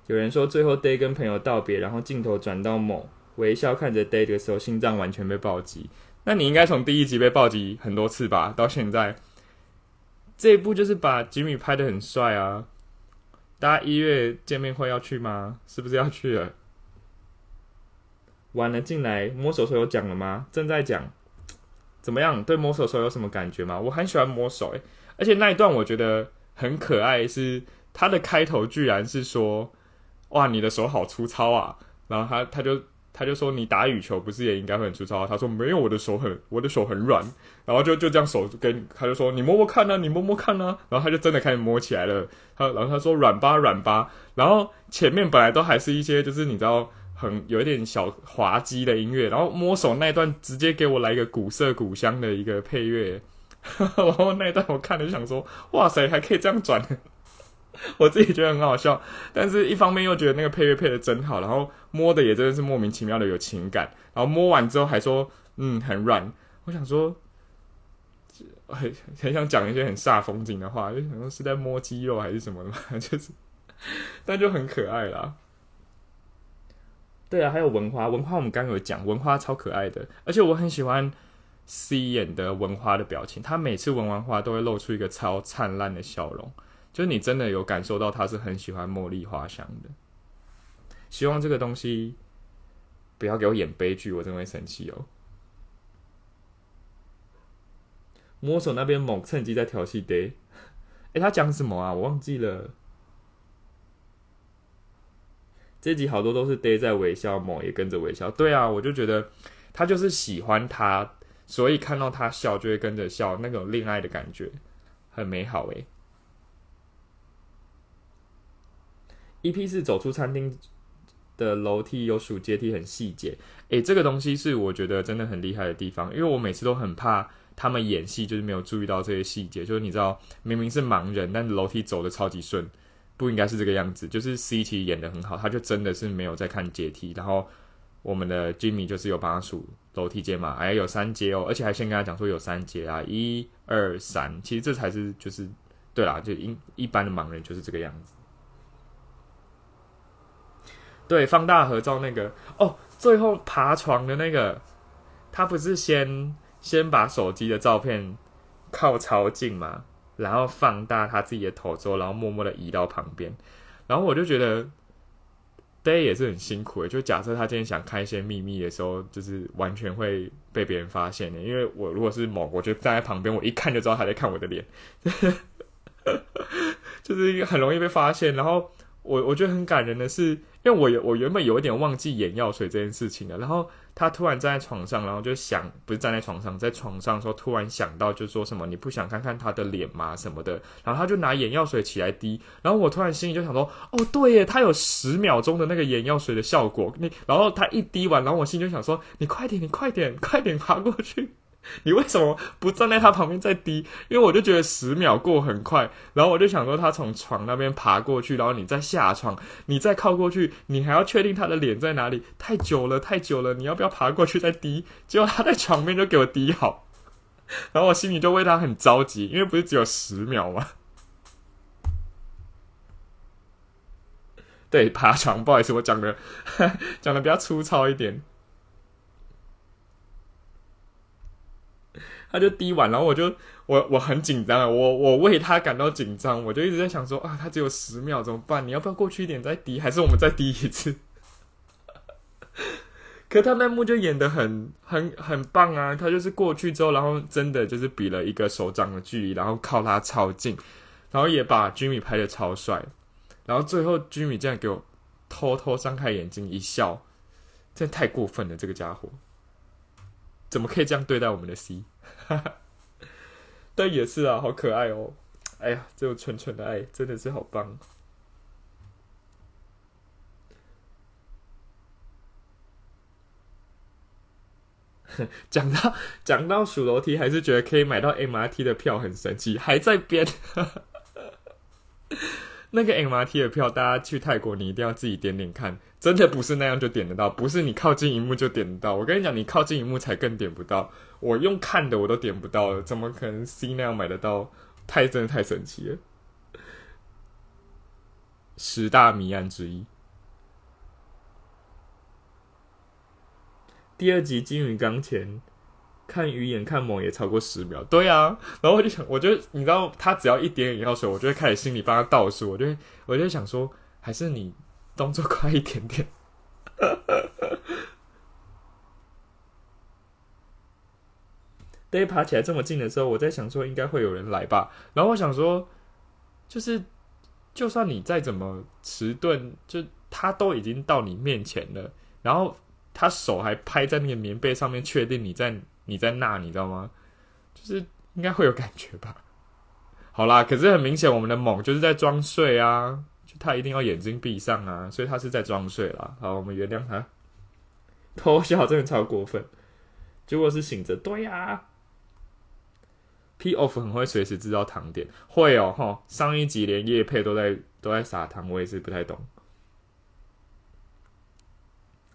有人说最后 Day 跟朋友道别，然后镜头转到某。微笑看着 Day 的时候，心脏完全被暴击。那你应该从第一集被暴击很多次吧？到现在，这一部就是把吉米拍的很帅啊！大家一月见面会要去吗？是不是要去了？完了，进来摸手手有讲了吗？正在讲，怎么样？对摸手手有什么感觉吗？我很喜欢摸手诶，而且那一段我觉得很可爱，是他的开头居然是说：“哇，你的手好粗糙啊！”然后他他就。他就说：“你打羽球不是也应该会很粗糙？”他说：“没有，我的手很，我的手很软。”然后就就这样手跟他就说：“你摸摸看呢，你摸摸看呢。”然后他就真的开始摸起来了。他然后他说：“软吧，软吧。”然后前面本来都还是一些就是你知道很有一点小滑稽的音乐，然后摸手那一段直接给我来一个古色古香的一个配乐。然后那一段我看了就想说：“哇塞，还可以这样转。” 我自己觉得很好笑，但是一方面又觉得那个配乐配的真好，然后摸的也真的是莫名其妙的有情感，然后摸完之后还说嗯很软，我想说很很想讲一些很煞风景的话，就想说是在摸肌肉还是什么的嘛，就是，但就很可爱啦。对啊，还有文花，文花我们刚有讲，文花超可爱的，而且我很喜欢 C 演的文花的表情，他每次闻完花都会露出一个超灿烂的笑容。就你真的有感受到他是很喜欢茉莉花香的，希望这个东西不要给我演悲剧，我真会生气哦。摸手那边猛趁机在调戏 Day，哎，他讲什么啊？我忘记了。这集好多都是 Day 在微笑，猛也跟着微笑。对啊，我就觉得他就是喜欢他，所以看到他笑就会跟着笑，那种恋爱的感觉很美好诶。一批是走出餐厅的楼梯有数阶梯，很细节。诶，这个东西是我觉得真的很厉害的地方，因为我每次都很怕他们演戏就是没有注意到这些细节。就是你知道，明明是盲人，但楼梯走的超级顺，不应该是这个样子。就是 C 其实演的很好，他就真的是没有在看阶梯。然后我们的 Jimmy 就是有帮他数楼梯阶嘛，哎，有三阶哦，而且还先跟他讲说有三阶啊，一二三。其实这才是就是对啦，就一一般的盲人就是这个样子。对，放大合照那个。哦，最后爬床的那个，他不是先先把手机的照片靠超近嘛，然后放大他自己的头之后，然后默默的移到旁边，然后我就觉得 Day 也是很辛苦的，就假设他今天想看一些秘密的时候，就是完全会被别人发现的，因为我如果是某，我就站在旁边，我一看就知道他在看我的脸，就是很容易被发现，然后。我我觉得很感人的是，因为我我原本有一点忘记眼药水这件事情了，然后他突然站在床上，然后就想，不是站在床上，在床上说突然想到，就说什么你不想看看他的脸吗什么的，然后他就拿眼药水起来滴，然后我突然心里就想说，哦对耶，他有十秒钟的那个眼药水的效果，你然后他一滴完，然后我心就想说，你快点，你快点，快点爬过去。你为什么不站在他旁边再滴？因为我就觉得十秒过很快，然后我就想说他从床那边爬过去，然后你再下床，你再靠过去，你还要确定他的脸在哪里，太久了，太久了，你要不要爬过去再滴？结果他在床边就给我滴好，然后我心里就为他很着急，因为不是只有十秒吗？对，爬床，不好意思，我讲的 讲的比较粗糙一点。他就滴完，然后我就我我很紧张啊，我我为他感到紧张，我就一直在想说啊，他只有十秒怎么办？你要不要过去一点再滴？还是我们再滴一次？可他那幕就演的很很很棒啊！他就是过去之后，然后真的就是比了一个手掌的距离，然后靠他超近，然后也把居米拍的超帅，然后最后居米这样给我偷偷张开眼睛一笑，真太过分了！这个家伙怎么可以这样对待我们的 C？哈 哈但也是啊，好可爱哦！哎呀，这种纯纯的爱真的是好棒。讲到讲到数楼梯，还是觉得可以买到 MRT 的票很神奇，还在编。那个 MRT 的票，大家去泰国你一定要自己点点看，真的不是那样就点得到，不是你靠近荧幕就点得到。我跟你讲，你靠近荧幕才更点不到。我用看的我都点不到了，怎么可能 C 那样买得到？太真的太神奇了，十大谜案之一。第二集金鱼缸前看鱼眼看猛也超过十秒，对啊，然后我就想，我就你知道，他只要一点饮料水，我就会开始心里帮他倒数，我就会我就想说，还是你动作快一点点。Day 爬起来这么近的时候，我在想说应该会有人来吧。然后我想说，就是就算你再怎么迟钝，就他都已经到你面前了，然后他手还拍在那个棉被上面，确定你在你在那，你知道吗？就是应该会有感觉吧。好啦，可是很明显，我们的猛就是在装睡啊，就他一定要眼睛闭上啊，所以他是在装睡啦。好，我们原谅他。偷笑真的超过分，结果是醒着，对呀。P off 很会随时制造糖点，会哦哈。上一集连叶配都在都在撒糖，我也是不太懂。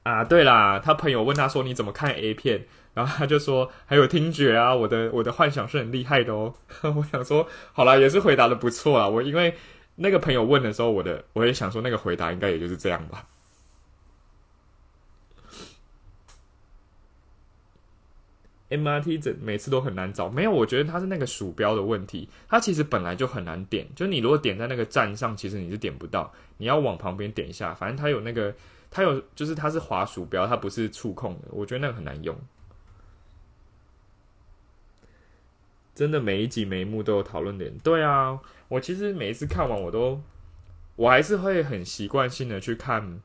啊，对啦，他朋友问他说你怎么看 A 片，然后他就说还有听觉啊，我的我的幻想是很厉害的哦。我想说，好啦，也是回答的不错啊。我因为那个朋友问的时候，我的我也想说那个回答应该也就是这样吧。MRT 整每次都很难找，没有，我觉得它是那个鼠标的问题。它其实本来就很难点，就你如果点在那个站上，其实你是点不到，你要往旁边点一下。反正它有那个，它有就是它是滑鼠标，它不是触控的。我觉得那个很难用。真的每一集每一幕都有讨论点。对啊，我其实每一次看完，我都我还是会很习惯性的去看，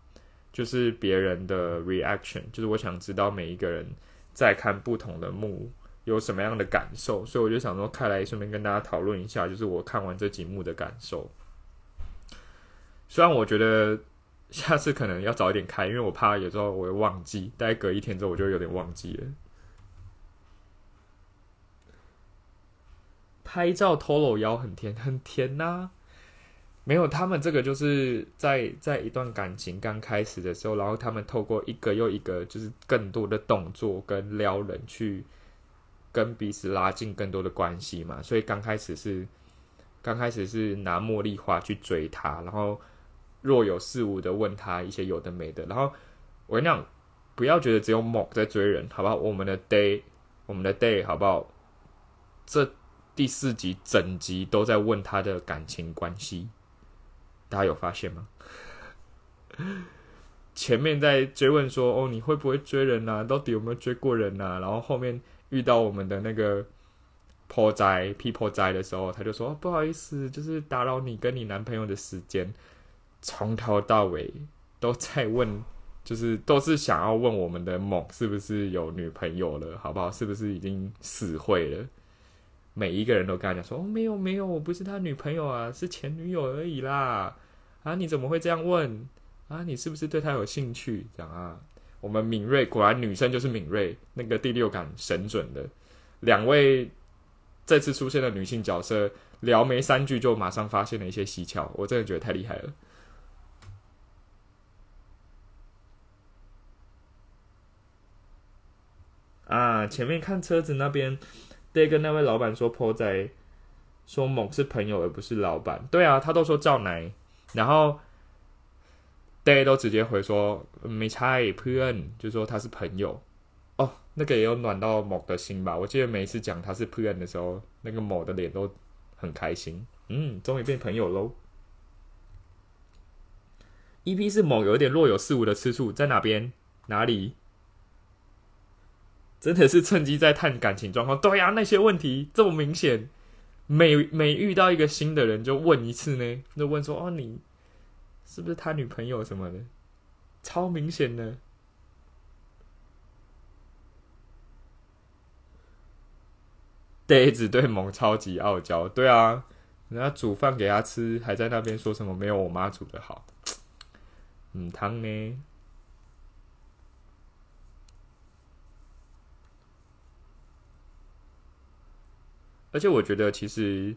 就是别人的 reaction，就是我想知道每一个人。在看不同的幕有什么样的感受，所以我就想说开来顺便跟大家讨论一下，就是我看完这几幕的感受。虽然我觉得下次可能要早一点开，因为我怕有时候我会忘记，大概隔一天之后我就有点忘记了。拍照偷搂腰很甜，很甜呐。没有，他们这个就是在在一段感情刚开始的时候，然后他们透过一个又一个，就是更多的动作跟撩人，去跟彼此拉近更多的关系嘛。所以刚开始是刚开始是拿茉莉花去追他，然后若有似无的问他一些有的没的。然后我跟你讲，不要觉得只有某在追人，好不好？我们的 day，我们的 day，好不好？这第四集整集都在问他的感情关系。大家有发现吗？前面在追问说：“哦，你会不会追人啊？到底有没有追过人啊？”然后后面遇到我们的那个破灾劈破灾的时候，他就说：“不好意思，就是打扰你跟你男朋友的时间。”从头到尾都在问，就是都是想要问我们的猛是不是有女朋友了，好不好？是不是已经死会了？每一个人都跟他讲说：“哦，没有没有，我不是他女朋友啊，是前女友而已啦。”啊，你怎么会这样问？啊，你是不是对他有兴趣？讲啊，我们敏锐，果然女生就是敏锐，那个第六感神准的。两位这次出现的女性角色，聊没三句就马上发现了一些蹊跷，我真的觉得太厉害了。前面看车子那边。，day，跟那位老板说，坡仔说某是朋友而不是老板。对啊，他都说赵奶，然后 Day 都直接回说没差，朋友，就说他是朋友。哦，那个也有暖到某的心吧？我记得每一次讲他是朋友的时候，那个某的脸都很开心。嗯，终于变朋友喽。EP 是某有点若有似无的吃醋，在哪边？哪里？真的是趁机在探感情状况。对呀、那些问题这么明显，每每遇到一个新的人就问一次呢，就问说哦你是不是他女朋友什么的，超明显的。呆子对萌超级傲娇，对啊，人家煮饭给他吃，还在那边说什么没有我妈煮的好，嗯，汤呢？而且我觉得，其实，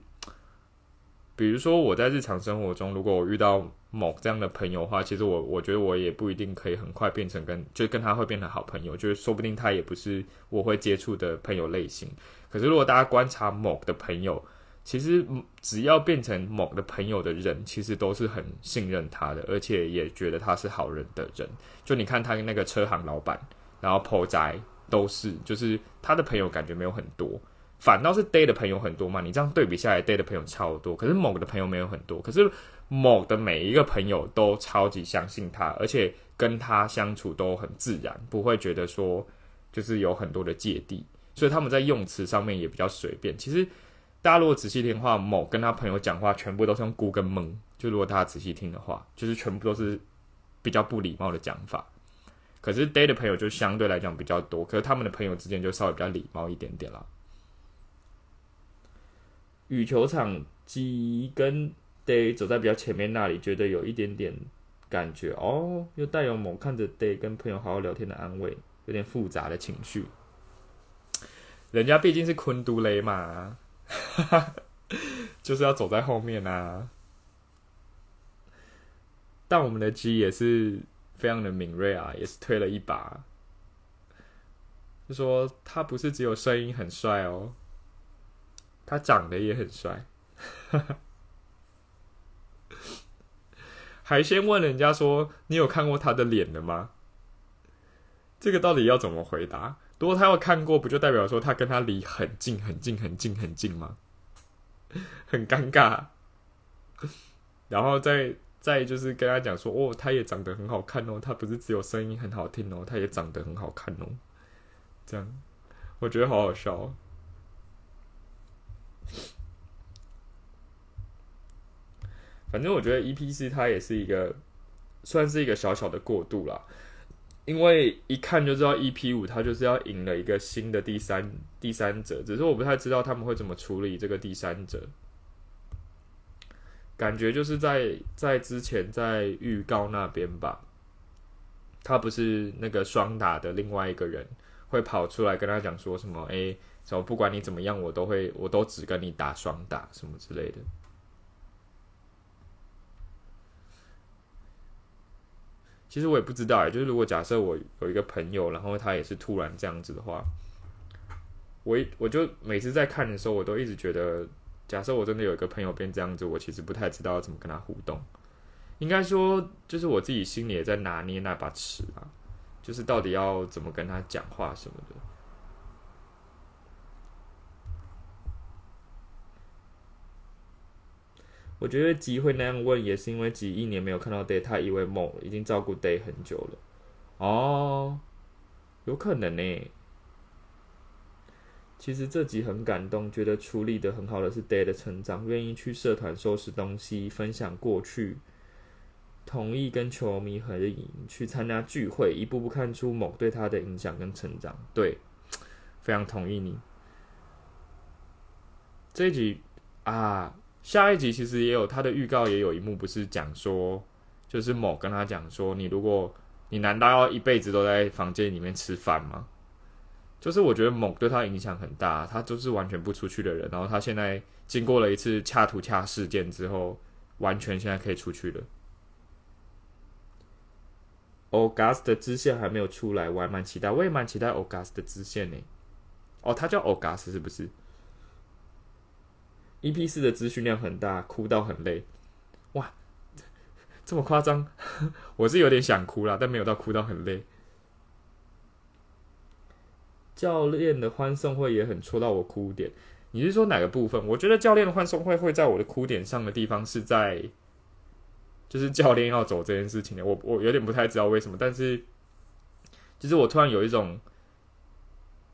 比如说我在日常生活中，如果我遇到某这样的朋友的话，其实我我觉得我也不一定可以很快变成跟就跟他会变成好朋友，就是说不定他也不是我会接触的朋友类型。可是如果大家观察某的朋友，其实只要变成某的朋友的人，其实都是很信任他的，而且也觉得他是好人的人。就你看他那个车行老板，然后破宅都是，就是他的朋友感觉没有很多，反倒是 Day 的朋友很多嘛。你这样对比下来，Day 的朋友超多，可是某个的朋友没有很多。可是某的每一个朋友都超级相信他，而且跟他相处都很自然，不会觉得说就是有很多的芥蒂。所以他们在用词上面也比较随便。其实大家如果仔细听的话，某跟他朋友讲话全部都是用咕跟蒙。就如果大家仔细听的话，就是全部都是比较不礼貌的讲法。可是 Day 的朋友就相对来讲比较多，可是他们的朋友之间就稍微比较礼貌一点点啦。羽球场鸡跟 Day 走在比较前面那里，觉得有一点点感觉哦，又带有某看着 Day 跟朋友好好聊天的安慰，有点复杂的情绪。人家毕竟是昆都雷嘛，就是要走在后面啊。但我们的鸡也是非常的敏锐啊，也是推了一把，就说他不是只有声音很帅哦，他长得也很帅，还先问人家说你有看过他的脸的吗？这个到底要怎么回答？如果他要看过，不就代表说他跟他离很近、很近、很近、很近吗？很尴尬。然后再再就是跟他讲说，哦，他也长得很好看哦，他不是只有声音很好听哦，他也长得很好看哦。这样，我觉得好好笑、哦。反正我觉得 EP 四它也是一个，算是一个小小的过渡啦。因为一看就知道 EP 五它就是要引了一个新的第三第三者，只是我不太知道他们会怎么处理这个第三者。感觉就是在在之前在预告那边吧，他不是那个双打的另外一个人会跑出来跟他讲说什么？诶，什么不管你怎么样，我都会我都只跟你打双打什么之类的。其实我也不知道哎，就是如果假设我有一个朋友，然后他也是突然这样子的话，我我就每次在看的时候，我都一直觉得，假设我真的有一个朋友变这样子，我其实不太知道怎么跟他互动。应该说，就是我自己心里也在拿捏那把尺啊，就是到底要怎么跟他讲话什么的。我觉得吉会那样问，也是因为吉一年没有看到 Day，他以为某已经照顾 Day 很久了。哦，有可能呢。其实这集很感动，觉得处理的很好的是 Day 的成长，愿意去社团收拾东西，分享过去，同意跟球迷合影，去参加聚会，一步步看出某对他的影响跟成长。对，非常同意你。这一集啊。下一集其实也有他的预告，也有一幕不是讲说，就是某跟他讲说，你如果你难道要一辈子都在房间里面吃饭吗？就是我觉得某对他影响很大，他就是完全不出去的人，然后他现在经过了一次恰图恰事件之后，完全现在可以出去了。August 的支线还没有出来，我还蛮期待，我也蛮期待 August 的支线呢。哦，他叫 August 是不是？E.P. 四的资讯量很大，哭到很累，哇，这么夸张？我是有点想哭啦，但没有到哭到很累。教练的欢送会也很戳到我哭点。你是说哪个部分？我觉得教练的欢送会会在我的哭点上的地方是在，就是教练要走这件事情的。我我有点不太知道为什么，但是，就是我突然有一种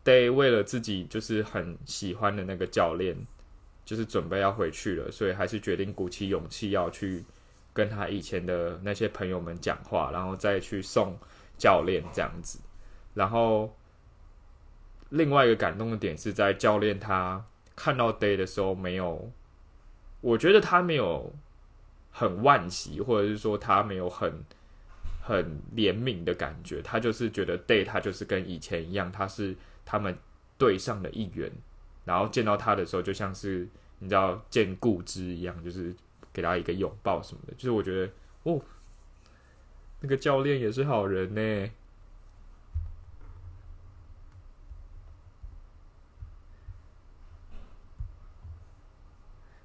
得为了自己就是很喜欢的那个教练，就是准备要回去了，所以还是决定鼓起勇气要去跟他以前的那些朋友们讲话，然后再去送教练这样子。然后另外一个感动的点是在教练他看到 Day 的时候没有，我觉得他没有很惋惜，或者是说他没有很很怜悯的感觉，他就是觉得 Day 他就是跟以前一样，他是他们队上的一员，然后见到他的时候就像是你知道见故知一样，就是给他一个拥抱什么的，就是我觉得哦，那个教练也是好人呢。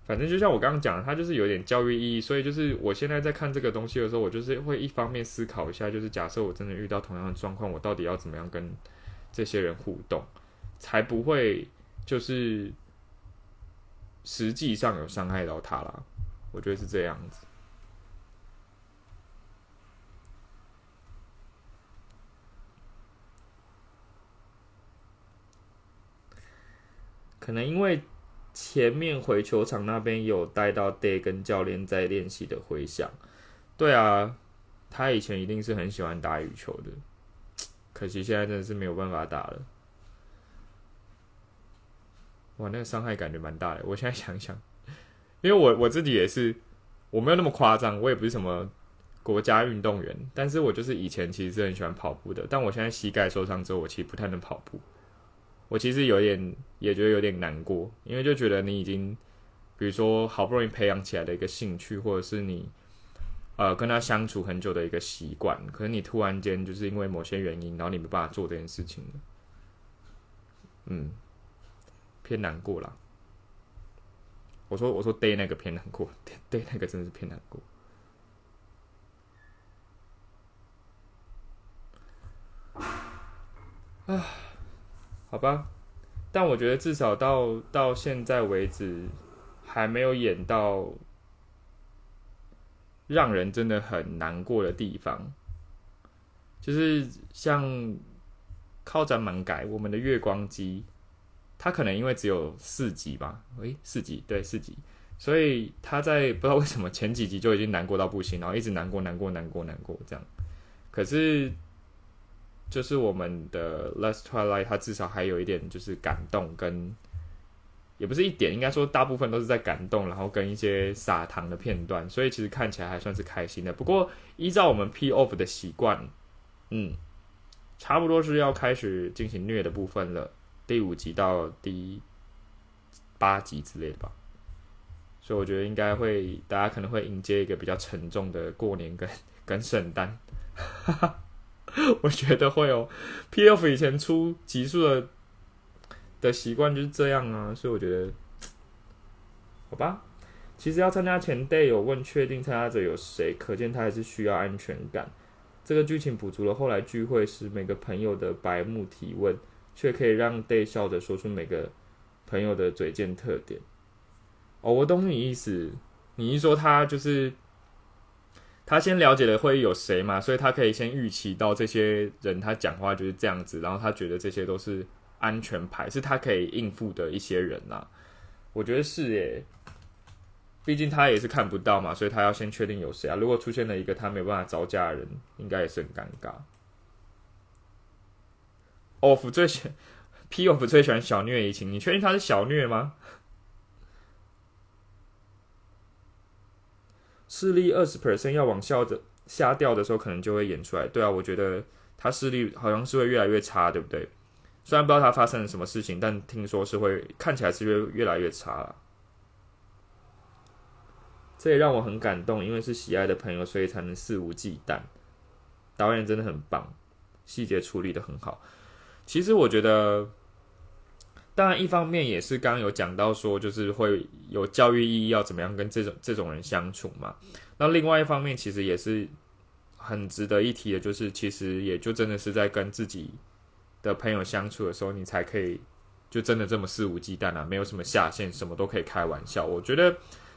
反正就像我刚刚讲的，它就是有点教育意义，所以就是我现在在看这个东西的时候，我就是会一方面思考一下，就是假设我真的遇到同样的状况，我到底要怎么样跟这些人互动，才不会就是实际上有伤害到他啦。我觉得是这样子。可能因为前面回球场那边有带到 Day 跟教练在练习的回响，对啊，他以前一定是很喜欢打羽球的，可惜现在真的是没有办法打了。哇，那个伤害感觉蛮大的。我现在想想，因为我我自己也是，我没有那么夸张，我也不是什么国家运动员，但是我就是以前其实是很喜欢跑步的，但我现在膝盖受伤之后，我其实不太能跑步。我其实有点也觉得有点难过，因为就觉得你已经，比如说好不容易培养起来的一个兴趣，或者是你呃跟他相处很久的一个习惯，可是你突然间就是因为某些原因，然后你没办法做这件事情了，嗯，偏难过啦。我说我说 day 那个偏难过，day 那个真的是偏难过。啊。好吧，但我觉得至少到到现在为止，还没有演到让人真的很难过的地方。就是像靠展满改我们的月光机，他可能因为只有四集吧，诶，四集对四集，所以他在不知道为什么前几集就已经难过到不行，然后一直难过难过难过难过这样，可是。就是我们的《Last Twilight》，它至少还有一点就是感动，跟也不是一点，应该说大部分都是在感动，然后跟一些撒糖的片段，所以其实看起来还算是开心的。不过依照我们 P Off 的习惯，嗯，差不多是要开始进行虐的部分了，第五集到第八集之类的吧。所以我觉得应该会，大家可能会迎接一个比较沉重的过年跟 跟圣诞，哈哈。我觉得会哦，P F 以前出集数的的习惯就是这样啊，所以我觉得，好吧。其实要参加前 day 有问确定参加者有谁，可见他还是需要安全感。这个剧情补足了后来聚会时每个朋友的白目提问，却可以让 day 笑着说出每个朋友的嘴贱特点。哦，我懂你意思，你一说他就是。他先了解了会有谁嘛，所以他可以先预期到这些人他讲话就是这样子，然后他觉得这些都是安全牌，是他可以应付的一些人呐。我觉得是耶，毕竟他也是看不到嘛，所以他要先确定有谁啊。如果出现了一个他没办法招架的人，应该也是很尴尬。，of 最喜 P of 最喜欢小虐怡情，你确定他是小虐吗？视力二十 percent 要往下的下掉的时候，可能就会演出来。对啊，我觉得他视力好像是会越来越差，对不对？虽然不知道他发生了什么事情，但听说是会看起来是越越来越差了。这也让我很感动，因为是喜爱的朋友，所以才能肆无忌惮。导演真的很棒，细节处理的很好。其实我觉得。当然，一方面也是刚刚有讲到说，就是会有教育意义，要怎么样跟这种这种人相处嘛。那另外一方面，其实也是很值得一提的，就是其实也就真的是在跟自己的朋友相处的时候，你才可以就真的这么肆无忌惮啊，没有什么下限，什么都可以开玩笑。我觉得，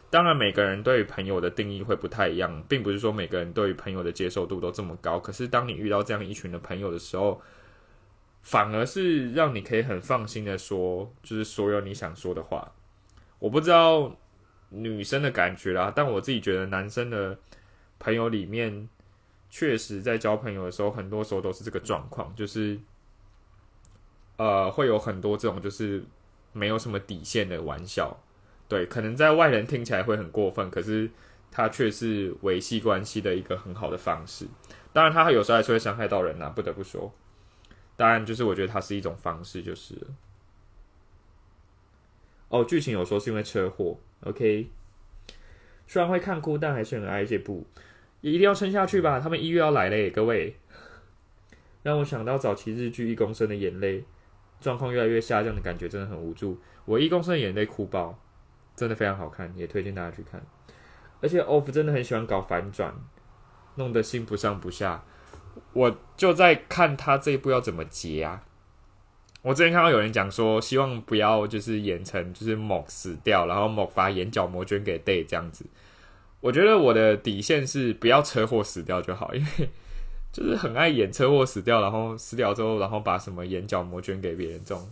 当然每个人对于朋友的定义会不太一样，并不是说每个人对于朋友的接受度都这么高。可是当你遇到这样一群的朋友的时候，反而是让你可以很放心的说，就是所有你想说的话。我不知道女生的感觉啦，但我自己觉得男生的朋友里面，确实在交朋友的时候，很多时候都是这个状况，就是呃，会有很多这种就是没有什么底线的玩笑。对，可能在外人听起来会很过分，可是它却是维系关系的一个很好的方式。当然，它有时候还是会伤害到人呐、不得不说。当然，就是我觉得它是一种方式，就是哦，剧情有说是因为车祸，OK。虽然会看哭，但还是很爱这部，也一定要撑下去吧。他们一月要来嘞，各位。让我想到早期日剧《一公升的眼泪》，状况越来越下降的感觉，真的很无助。我《一公升的眼泪》哭爆，真的非常好看，也推荐大家去看。而且 OFF 真的很喜欢搞反转，弄得心不上不下。我就在看他这一步要怎么结啊。我之前看到有人讲说，希望不要就是演成就是某死掉，然后某把眼角膜捐给 Day 这样子。我觉得我的底线是不要车祸死掉就好，因为就是很爱演车祸死掉，然后死掉之后，然后把什么眼角膜捐给别人这种，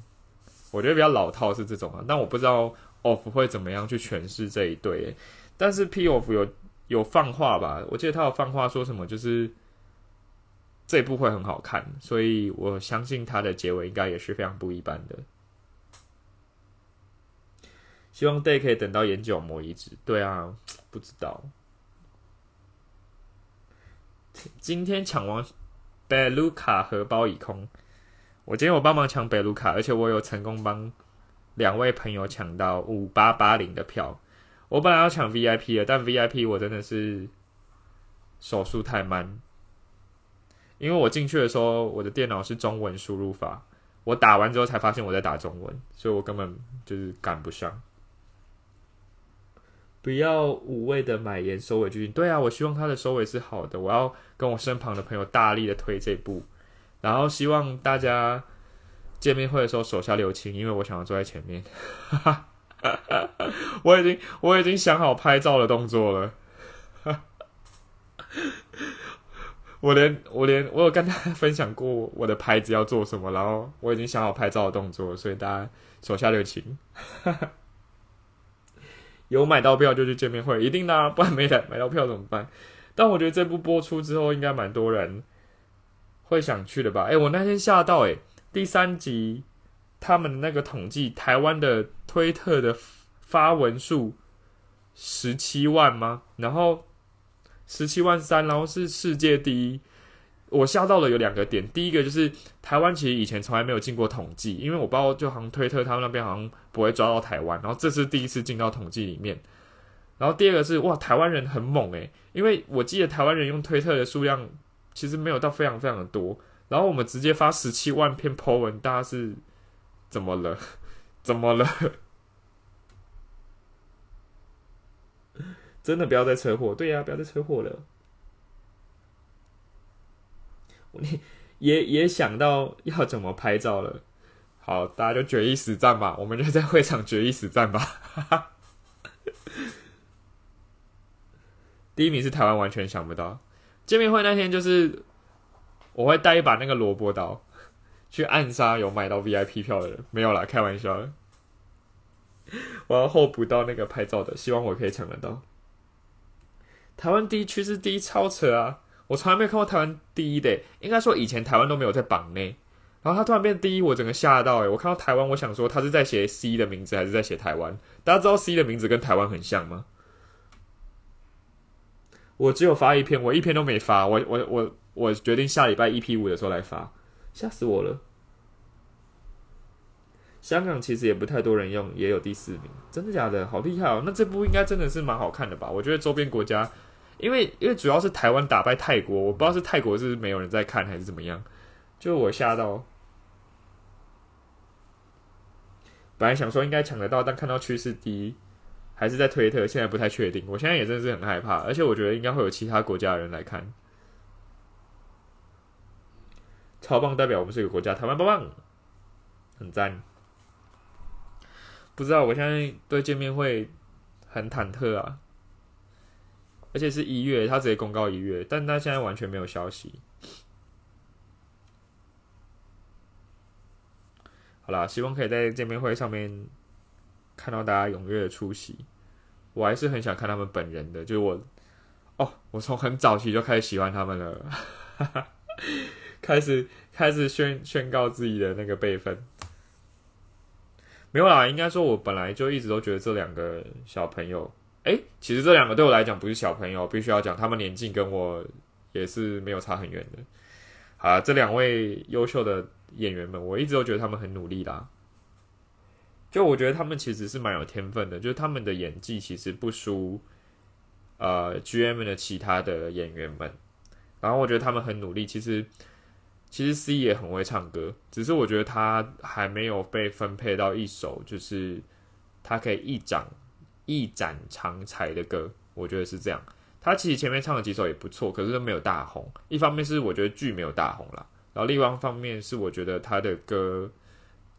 我觉得比较老套是这种啊。但我不知道 Off 会怎么样去诠释这一对，但是 P Off 有有放话吧？我记得他有放话说什么，就是这部会很好看，所以我相信它的结尾应该也是非常不一般的。希望 Day 可以等到眼角膜移植。对啊，不知道。今天抢完贝卢卡荷包已空，我今天有帮忙抢贝卢卡，而且我有成功帮两位朋友抢到五八八零的票。我本来要抢 VIP 的，但 VIP 我真的是手速太慢，因为我进去的时候我的电脑是中文输入法，我打完之后才发现我在打中文，所以我根本就是赶不上。不要无谓的买言收尾剧情。对啊，我希望他的收尾是好的。我要跟我身旁的朋友大力的推这部，然后希望大家见面会的时候手下留情，因为我想要坐在前面。我已经我已经想好拍照的动作了。我连我连我有跟大家分享过我的牌子要做什么，然后我已经想好拍照的动作，所以大家手下留情。有买到票就去见面会，一定的、不然没买买到票怎么办？但我觉得这部播出之后，应该蛮多人会想去的吧？哎、我那天吓到、哎，第三集他们那个统计，台湾的推特的发文数十七万吗？然后十七万三，然后是世界第一。我吓到了有两个点，第一个就是台湾其实以前从来没有进过统计，因为我不知道就好像推特他们那边好像不会抓到台湾，然后这是第一次进到统计里面。然后第二个是哇，台湾人很猛诶，因为我记得台湾人用推特的数量其实没有到非常非常的多，然后我们直接发十七万篇 po 文，大家是怎么了？怎么了？真的不要再车祸，对呀、不要再车祸了。你也也想到要怎么拍照了。好，大家就决一死战吧，我们就在会场决一死战吧。第一名是台湾，完全想不到。见面会那天就是我会带一把那个萝卜刀去暗杀有买到 VIP 票的人，没有啦，开玩笑。我要候补到那个拍照的，希望我可以抢得到。台湾第一趋势第一超扯啊！我从来没有看过台湾第一的，应该说以前台湾都没有在榜内，然后他突然变第一，我整个吓到诶，我看到台湾，我想说他是在写 C 的名字还是在写台湾？大家知道 C 的名字跟台湾很像吗？我只有发一篇，我一篇都没发，我我我我决定下礼拜 EP 五的时候来发，吓死我了。香港其实也不太多人用，也有第四名，真的假的？好厉害哦！那这部应该真的是蛮好看的吧？我觉得周边国家，因为因为主要是台湾打败泰国，我不知道是泰国是没有人在看还是怎么样，就我吓到。本来想说应该抢得到，但看到趋势低，还是在推特，现在不太确定。我现在也真的是很害怕，而且我觉得应该会有其他国家的人来看。超棒代表我们是一个国家，台湾棒棒，很赞。不知道，我现在对见面会很忐忑啊，而且是一月，他直接公告一月，但他现在完全没有消息。好啦，希望可以在见面会上面看到大家踊跃的出席。我还是很想看他们本人的，就是我哦，我从很早期就开始喜欢他们了，开始开始宣宣告自己的那个辈分。没有啦，应该说，我本来就一直都觉得这两个小朋友，诶，其实这两个对我来讲不是小朋友，必须要讲，他们年纪跟我也是没有差很远的。好啦，这两位优秀的演员们，我一直都觉得他们很努力啦。就我觉得他们其实是蛮有天分的，就是他们的演技其实不输呃 GM 的其他的演员们。然后我觉得他们很努力，其实其实 C 也很会唱歌，只是我觉得他还没有被分配到一首就是他可以一掌一展长才的歌，我觉得是这样。他其实前面唱的几首也不错，可是都没有大红。一方面是我觉得剧没有大红啦，然后另外一方面是我觉得他的歌。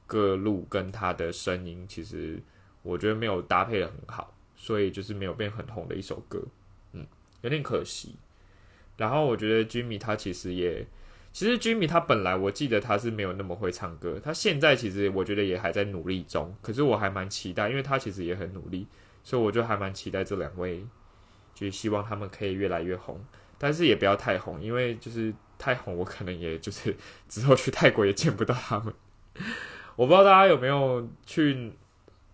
歌路跟他的声音，其实我觉得没有搭配的很好，所以就是没有变很红的一首歌，嗯，有点可惜。然后我觉得 Jimmy 他其实也，其实 Jimmy 他本来我记得他是没有那么会唱歌，他现在其实我觉得也还在努力中。可是我还蛮期待，因为他其实也很努力，所以我就还蛮期待这两位，就是希望他们可以越来越红，但是也不要太红，因为就是太红，我可能也就是之后去泰国也见不到他们。我不知道大家有没有去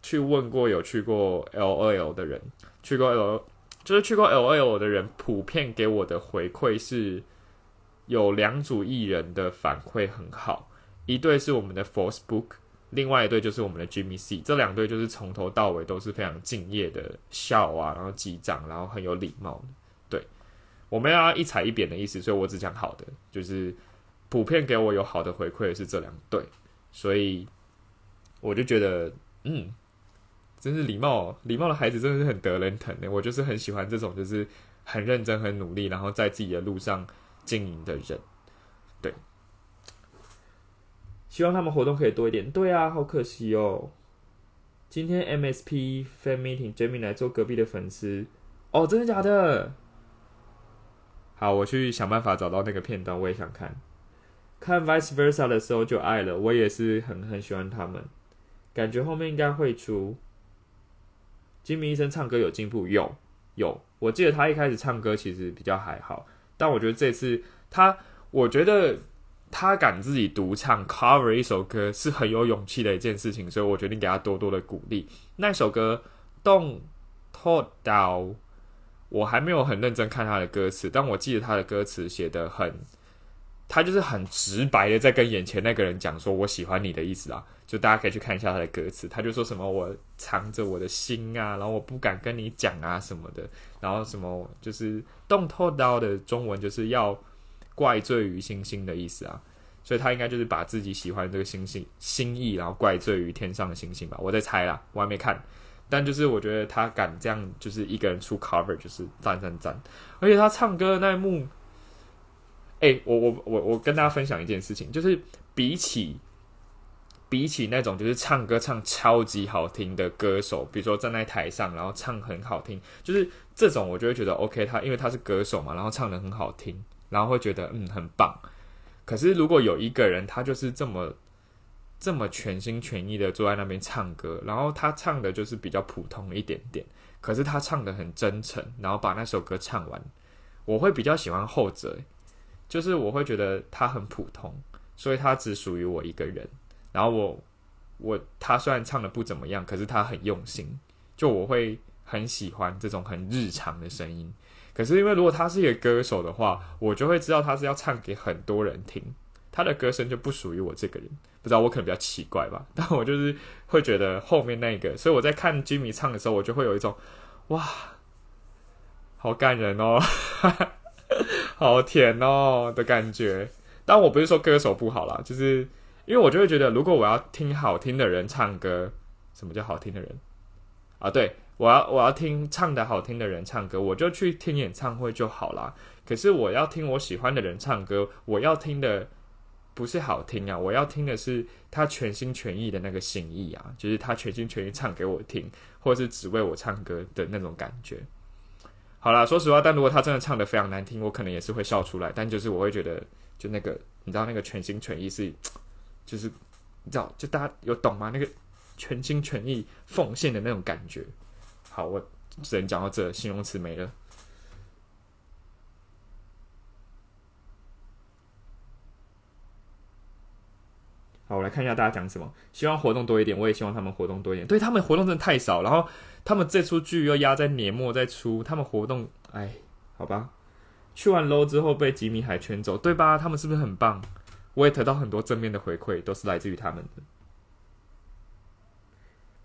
去问过有去过 L 二 L 的人，去过 L 就是去过 L 二 L 的人，普遍给我的回馈是有两组艺人的反馈很好，一对是我们的 Force Book，另外一对就是我们的 Jimmy C，这两对就是从头到尾都是非常敬业的笑啊，然后击掌，然后很有礼貌的。对，我没有一踩一扁的意思，所以我只讲好的，就是普遍给我有好的回馈是这两对。所以我就觉得，嗯，真是礼貌，礼貌的孩子真的是很得人疼的。我就是很喜欢这种，就是很认真、很努力，然后在自己的路上经营的人。对，希望他们活动可以多一点。对啊，好可惜哦。今天 MSP fan meeting，Jamie 来做隔壁的粉丝。哦，真的假的？好，我去想办法找到那个片段，我也想看。看 Vice Versa 的时候就爱了，我也是很很喜欢他们，感觉后面应该会出。金明医生唱歌有进步，有有，我记得他一开始唱歌其实比较还好，但我觉得这次他，我觉得他敢自己独唱 cover 一首歌是很有勇气的一件事情，所以我决定给他多多的鼓励。那首歌《Don't Talk Down》，我还没有很认真看他的歌词，但我记得他的歌词写的很。他就是很直白的在跟眼前那个人讲说“我喜欢你”的意思啊，就大家可以去看一下他的歌词。他就说什么“我藏着我的心啊，然后我不敢跟你讲啊什么的”，然后什么就是“动透刀”的中文就是要怪罪于星星的意思啊，所以他应该就是把自己喜欢这个星星心意，然后怪罪于天上的星星吧。我在猜啦，我还没看，但就是我觉得他敢这样，就是一个人出 cover，就是赞赞赞，而且他唱歌的那一幕。哎，我我我我跟大家分享一件事情，就是比起比起那种就是唱歌唱超级好听的歌手，比如说站在台上然后唱很好听，就是这种我就会觉得 OK，他因为他是歌手嘛，然后唱的很好听，然后会觉得嗯很棒。可是如果有一个人他就是这么这么全心全意的坐在那边唱歌，然后他唱的就是比较普通一点点，可是他唱的很真诚，然后把那首歌唱完，我会比较喜欢后者。就是我会觉得他很普通，所以他只属于我一个人。然后我我他虽然唱的不怎么样，可是他很用心，就我会很喜欢这种很日常的声音。可是因为如果他是一个歌手的话，我就会知道他是要唱给很多人听，他的歌声就不属于我这个人。不知道我可能比较奇怪吧，但我就是会觉得后面那个，所以我在看 Jimmy 唱的时候，我就会有一种哇，好感人哦。好甜哦的感觉，但我不是说歌手不好啦，就是因为我就会觉得，如果我要听好听的人唱歌，什么叫好听的人啊？对我要我要听唱的好听的人唱歌，我就去听演唱会就好啦。可是我要听我喜欢的人唱歌，我要听的不是好听啊，我要听的是他全心全意的那个心意啊，就是他全心全意唱给我听，或者是只为我唱歌的那种感觉。好啦，说实话，但如果他真的唱的非常难听，我可能也是会笑出来。但就是我会觉得，就那个，你知道那个全心全意是，就是你知道，就大家有懂吗？那个全心全意奉献的那种感觉。好，我只能讲到这，形容词没了。好，我来看一下大家讲什么。希望活动多一点，我也希望他们活动多一点。对他们活动真的太少，然后他们这出剧又压在年末再出，他们活动，哎，好吧。去完 low 之后被吉米海圈走，对吧？他们是不是很棒？我也得到很多正面的回馈，都是来自于他们的。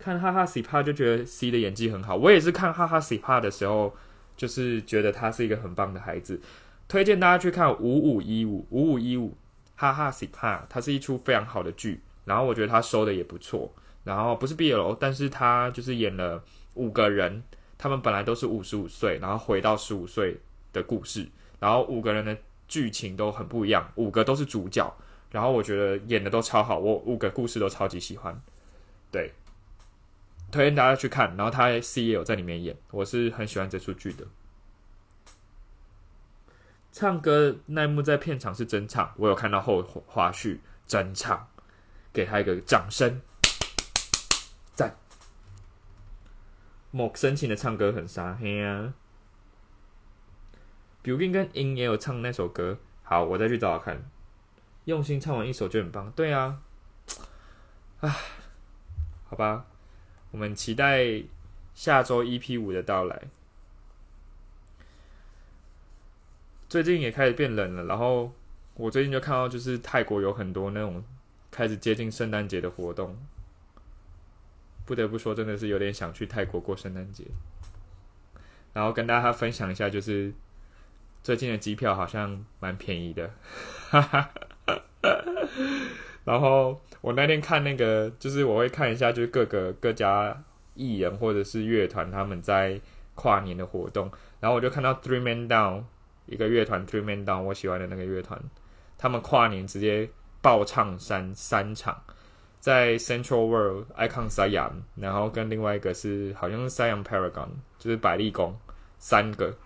看哈哈 C 帕就觉得 C 的演技很好，我也是看哈哈 C 帕的时候，就是觉得他是一个很棒的孩子。推荐大家去看五五一五五五一五。哈哈，C 帕，它是一出非常好的剧，然后我觉得他收的也不错，然后不是 BL，但是他就是演了五个人，他们本来都是五十五岁，然后回到十五岁的故事，然后五个人的剧情都很不一样，五个都是主角，然后我觉得演的都超好，我五个故事都超级喜欢，对，推荐大家去看，然后他 C 也有在里面演，我是很喜欢这出剧的。唱歌那一幕在片场是真唱，我有看到后花絮真唱，给他一个掌声，赞。某深情的唱歌很沙黑啊 b i l l i n 跟 In 也有唱那首歌，好，我再去找找看。用心唱完一首就很棒，对啊，唉，好吧，我们期待下周 EP 五的到来。最近也开始变冷了，然后我最近就看到，就是泰国有很多那种开始接近圣诞节的活动，不得不说，真的是有点想去泰国过圣诞节。然后跟大家分享一下，就是最近的机票好像蛮便宜的，哈哈。然后我那天看那个，就是我会看一下，就是各个各家艺人或者是乐团他们在跨年的活动，然后我就看到 Three Men Down。一个乐团 Three Man Down，我喜欢的那个乐团，他们跨年直接爆唱三三场，在 Central World Icon Siam，然后跟另外一个是好像是 Siam Paragon，就是百丽宫，三个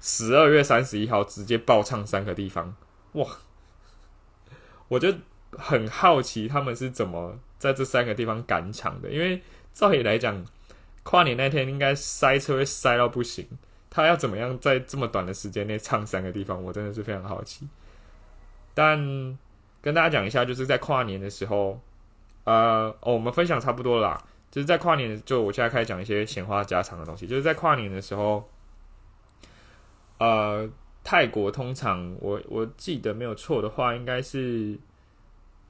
十二月三十一号直接爆唱三个地方，哇！我就很好奇他们是怎么在这三个地方赶场的，因为照理来讲，跨年那天应该塞车会塞到不行。他要怎么样在这么短的时间内唱三个地方？我真的是非常好奇。但跟大家讲一下，就是在跨年的时候，呃，哦，我们分享差不多啦。就是在跨年，就我现在开始讲一些闲话家常的东西。就是在跨年的时候，呃，泰国通常我我记得没有错的话，应该是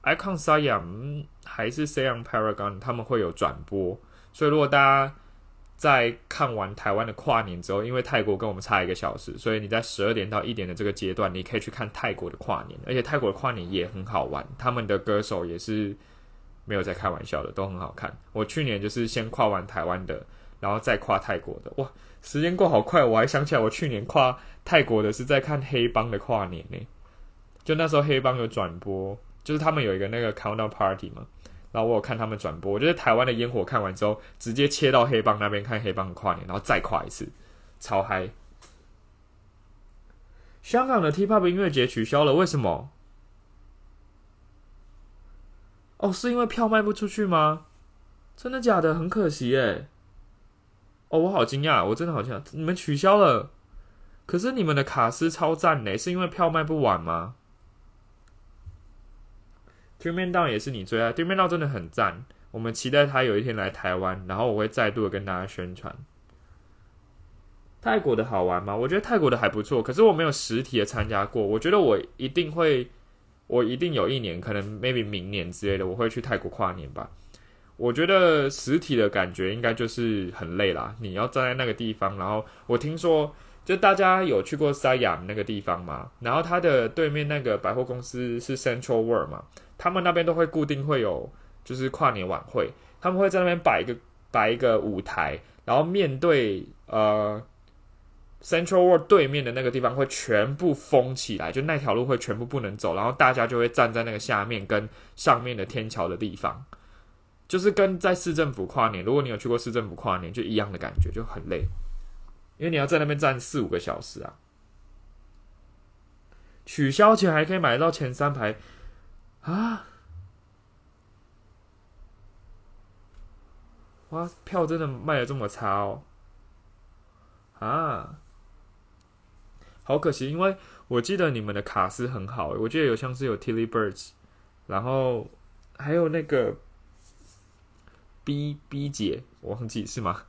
Icon Siam 还是 Siam Paragon，他们会有转播。所以如果大家在看完台湾的跨年之后，因为泰国跟我们差一个小时，所以你在十二点到一点的这个阶段，你可以去看泰国的跨年，而且泰国的跨年也很好玩，他们的歌手也是没有在开玩笑的，都很好看。我去年就是先跨完台湾的，然后再跨泰国的，哇，时间过好快，我还想起来我去年跨泰国的是在看黑帮的跨年呢，就那时候黑帮有转播，就是他们有一个那个 countdown party 嘛。然后我有看他们转播，我觉得台湾的烟火看完之后，直接切到黑帮那边看黑帮跨年，然后再跨一次，超嗨。香港的 T-pop 音乐节取消了，为什么？哦，是因为票卖不出去吗？真的假的？很可惜耶。哦，我好惊讶，我真的好惊讶，你们取消了，可是你们的卡斯超赞嘞，是因为票卖不完吗？对面道也是你最爱，对面道真的很赞。我们期待他有一天来台湾，然后我会再度的跟大家宣传。泰国的好玩吗？我觉得泰国的还不错，可是我没有实体的参加过。我觉得我一定会，我一定有一年，可能 maybe 明年之类的，我会去泰国跨年吧。我觉得实体的感觉应该就是很累啦，你要站在那个地方，然后我听说，就大家有去过塞亚那个地方吗，然后它的对面那个百货公司是 Central World 嘛。他们那边都会固定会有，就是跨年晚会，他们会在那边摆一个摆一个舞台，然后面对呃 Central World 对面的那个地方会全部封起来，就那条路会全部不能走，然后大家就会站在那个下面跟上面的天桥的地方，就是跟在市政府跨年，如果你有去过市政府跨年，就一样的感觉，就很累，因为你要在那边站四五个小时啊。取消前还可以买到前三排。啊！哇，票真的卖的这么差哦，啊，好可惜，因为我记得你们的卡斯很好，我记得有像是有 Tilly Birds，然后还有那个 B B 姐，我忘记是吗？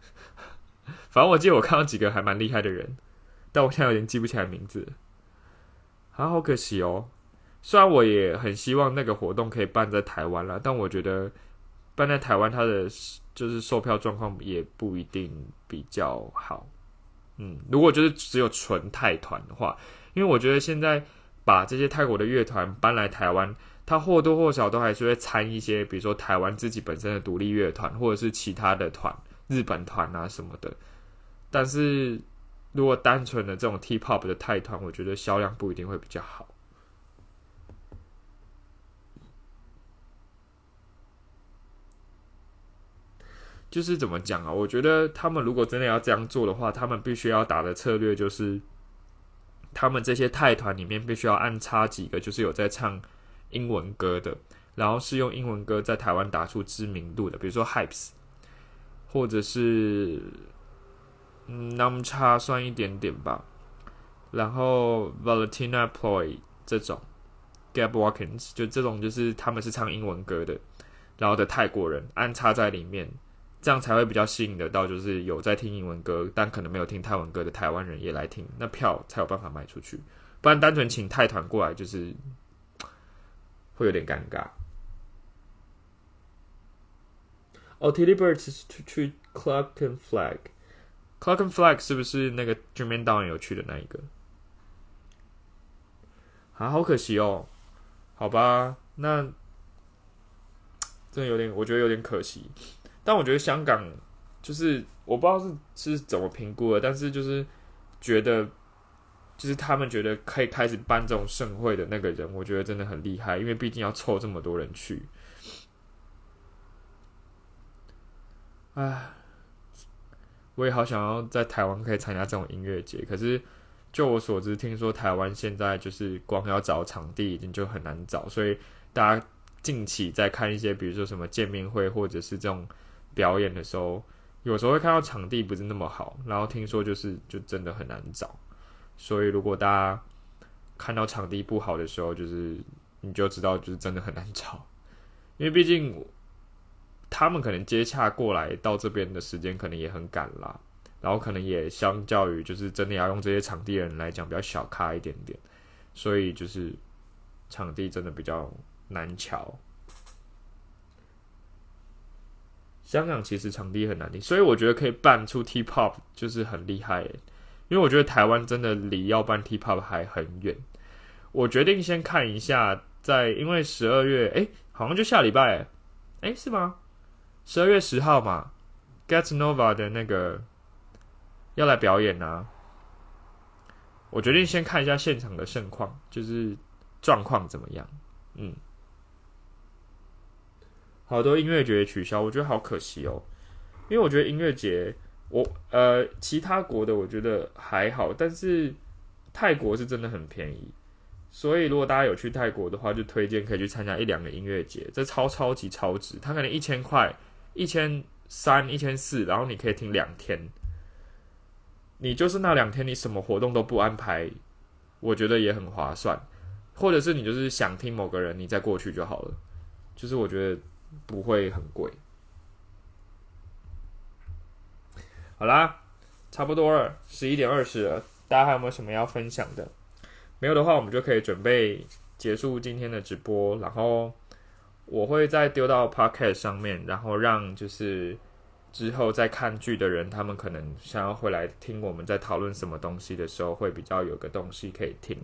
反正我记得我看到几个还蛮厉害的人，但我现在有点记不起来名字，啊，好可惜哦。虽然我也很希望那个活动可以办在台湾啦，但我觉得办在台湾，它的就是售票状况也不一定比较好。嗯，如果就是只有纯泰团的话，因为我觉得现在把这些泰国的乐团搬来台湾，它或多或少都还是会掺一些，比如说台湾自己本身的独立乐团，或者是其他的团、日本团啊什么的。但是如果单纯的这种 T-pop 的泰团，我觉得销量不一定会比较好。就是怎么讲啊？我觉得他们如果真的要这样做的话，他们必须要打的策略就是，他们这些泰团里面必须要安插几个就是有在唱英文歌的，然后是用英文歌在台湾打出知名度的，比如说 Hypes，或者是嗯 Namcha 算一点点吧，然后 Valentina Ploy 这种，Gab Watkins 就这种就是他们是唱英文歌的，然后的泰国人安插在里面。这样才会比较吸引得到，就是有在听英文歌，但可能没有听泰文歌的台湾人也来听，那票才有办法卖出去。不然单纯请泰团过来，就是会有点尴尬。哦 t i l l y Birds 是去去 Clock and Flag，Clock and Flag 是不是那个 Jermaine Down 有去的那一个？啊，好可惜哦。好吧，那真的有点，我觉得有点可惜。但我觉得香港就是我不知道是是怎么评估的，但是就是觉得就是他们觉得可以开始办这种盛会的那个人，我觉得真的很厉害，因为毕竟要凑这么多人去。唉，我也好想要在台湾可以参加这种音乐节，可是就我所知，听说台湾现在就是光要找场地已经就很难找，所以大家近期在看一些，比如说什么见面会或者是这种。表演的时候，有时候会看到场地不是那么好，然后听说就是就真的很难找，所以如果大家看到场地不好的时候，就是你就知道就是真的很难找，因为毕竟他们可能接洽过来到这边的时间可能也很赶啦，然后可能也相较于就是真的要用这些场地的人来讲比较小咖一点点，所以就是场地真的比较难瞧。香港其实场地很难订，所以我觉得可以办出 T-pop 就是很厉害。因为我觉得台湾真的离要办 T-pop 还很远。我决定先看一下，在因为十二月，哎、好像就下礼拜，哎、是吗？十二月十号嘛，Get Nova 的那个要来表演啊。我决定先看一下现场的盛况，就是状况怎么样。嗯。好多音乐节取消，我觉得好可惜哦。因为我觉得音乐节，我呃其他国的我觉得还好，但是泰国是真的很便宜，所以如果大家有去泰国的话，就推荐可以去参加一两个音乐节，这超超级超值，它可能一千块、一千三、一千四，然后你可以听两天，你就是那两天你什么活动都不安排，我觉得也很划算，或者是你就是想听某个人，你再过去就好了，就是我觉得。不会很贵。好啦，差不多了，十一点二十了，大家还有没有什么要分享的？没有的话，我们就可以准备结束今天的直播，然后我会再丢到 Podcast 上面，然后让就是之后再看剧的人，他们可能想要回来听我们在讨论什么东西的时候，会比较有个东西可以听。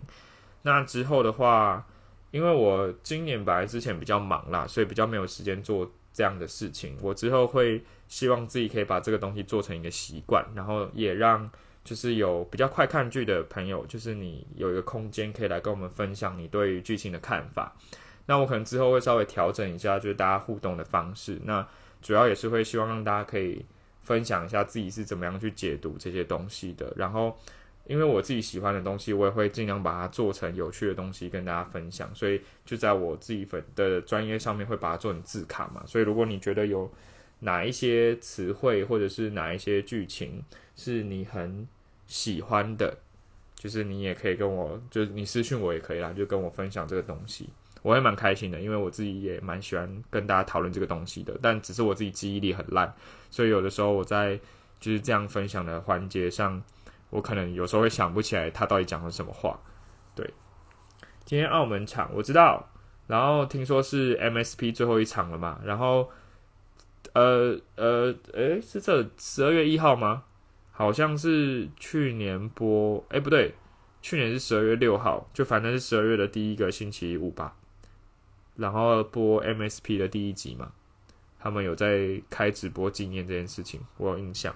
那之后的话。因为我今年本来之前比较忙啦，所以比较没有时间做这样的事情。我之后会希望自己可以把这个东西做成一个习惯，然后也让就是有比较快看剧的朋友，就是你有一个空间可以来跟我们分享你对于剧情的看法。那我可能之后会稍微调整一下，就是大家互动的方式。那主要也是会希望让大家可以分享一下自己是怎么样去解读这些东西的，然后。因为我自己喜欢的东西，我也会尽量把它做成有趣的东西跟大家分享，所以就在我自己粉的专业上面会把它做成字卡嘛。所以如果你觉得有哪一些词汇或者是哪一些剧情是你很喜欢的，就是你也可以跟我，就是你私信我也可以啦，就跟我分享这个东西，我也蛮开心的，因为我自己也蛮喜欢跟大家讨论这个东西的，但只是我自己记忆力很烂，所以有的时候我在就是这样分享的环节上，我可能有时候会想不起来他到底讲了什么话。对，今天澳门场我知道，然后听说是 MSP 最后一场了嘛，然后呃呃，诶，是这十二月一号吗？好像是去年播，诶，不对，去年是十二月六号，就反正是十二月的第一个星期五吧。然后播 MSP 的第一集嘛，他们有在开直播纪念这件事情，我有印象。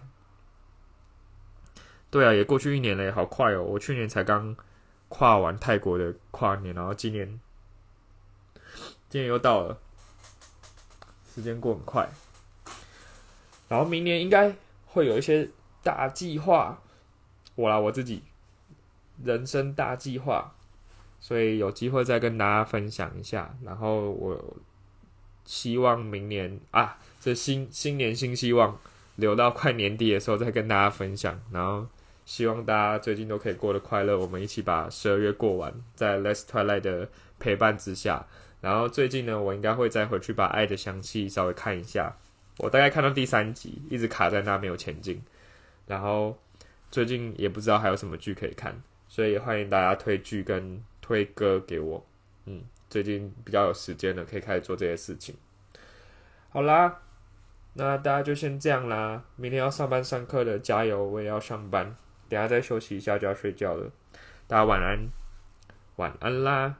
对啊，也过去一年了，好快哦！我去年才刚跨完泰国的跨年，然后今年今年又到了，时间过很快。然后明年应该会有一些大计划，我啦我自己人生大计划，所以有机会再跟大家分享一下。然后我希望明年啊，这新新年新希望，留到快年底的时候再跟大家分享。然后希望大家最近都可以过得快乐，我们一起把十二月过完，在 Less Twilight 的陪伴之下。然后最近呢，我应该会再回去把《爱的香气》稍微看一下。我大概看到第三集，一直卡在那没有前进。然后最近也不知道还有什么剧可以看，所以欢迎大家推剧跟推歌给我。嗯，最近比较有时间了，可以开始做这些事情。好啦，那大家就先这样啦。明天要上班上课的加油，我也要上班，等下再休息一下就要睡觉了。大家晚安，晚安啦。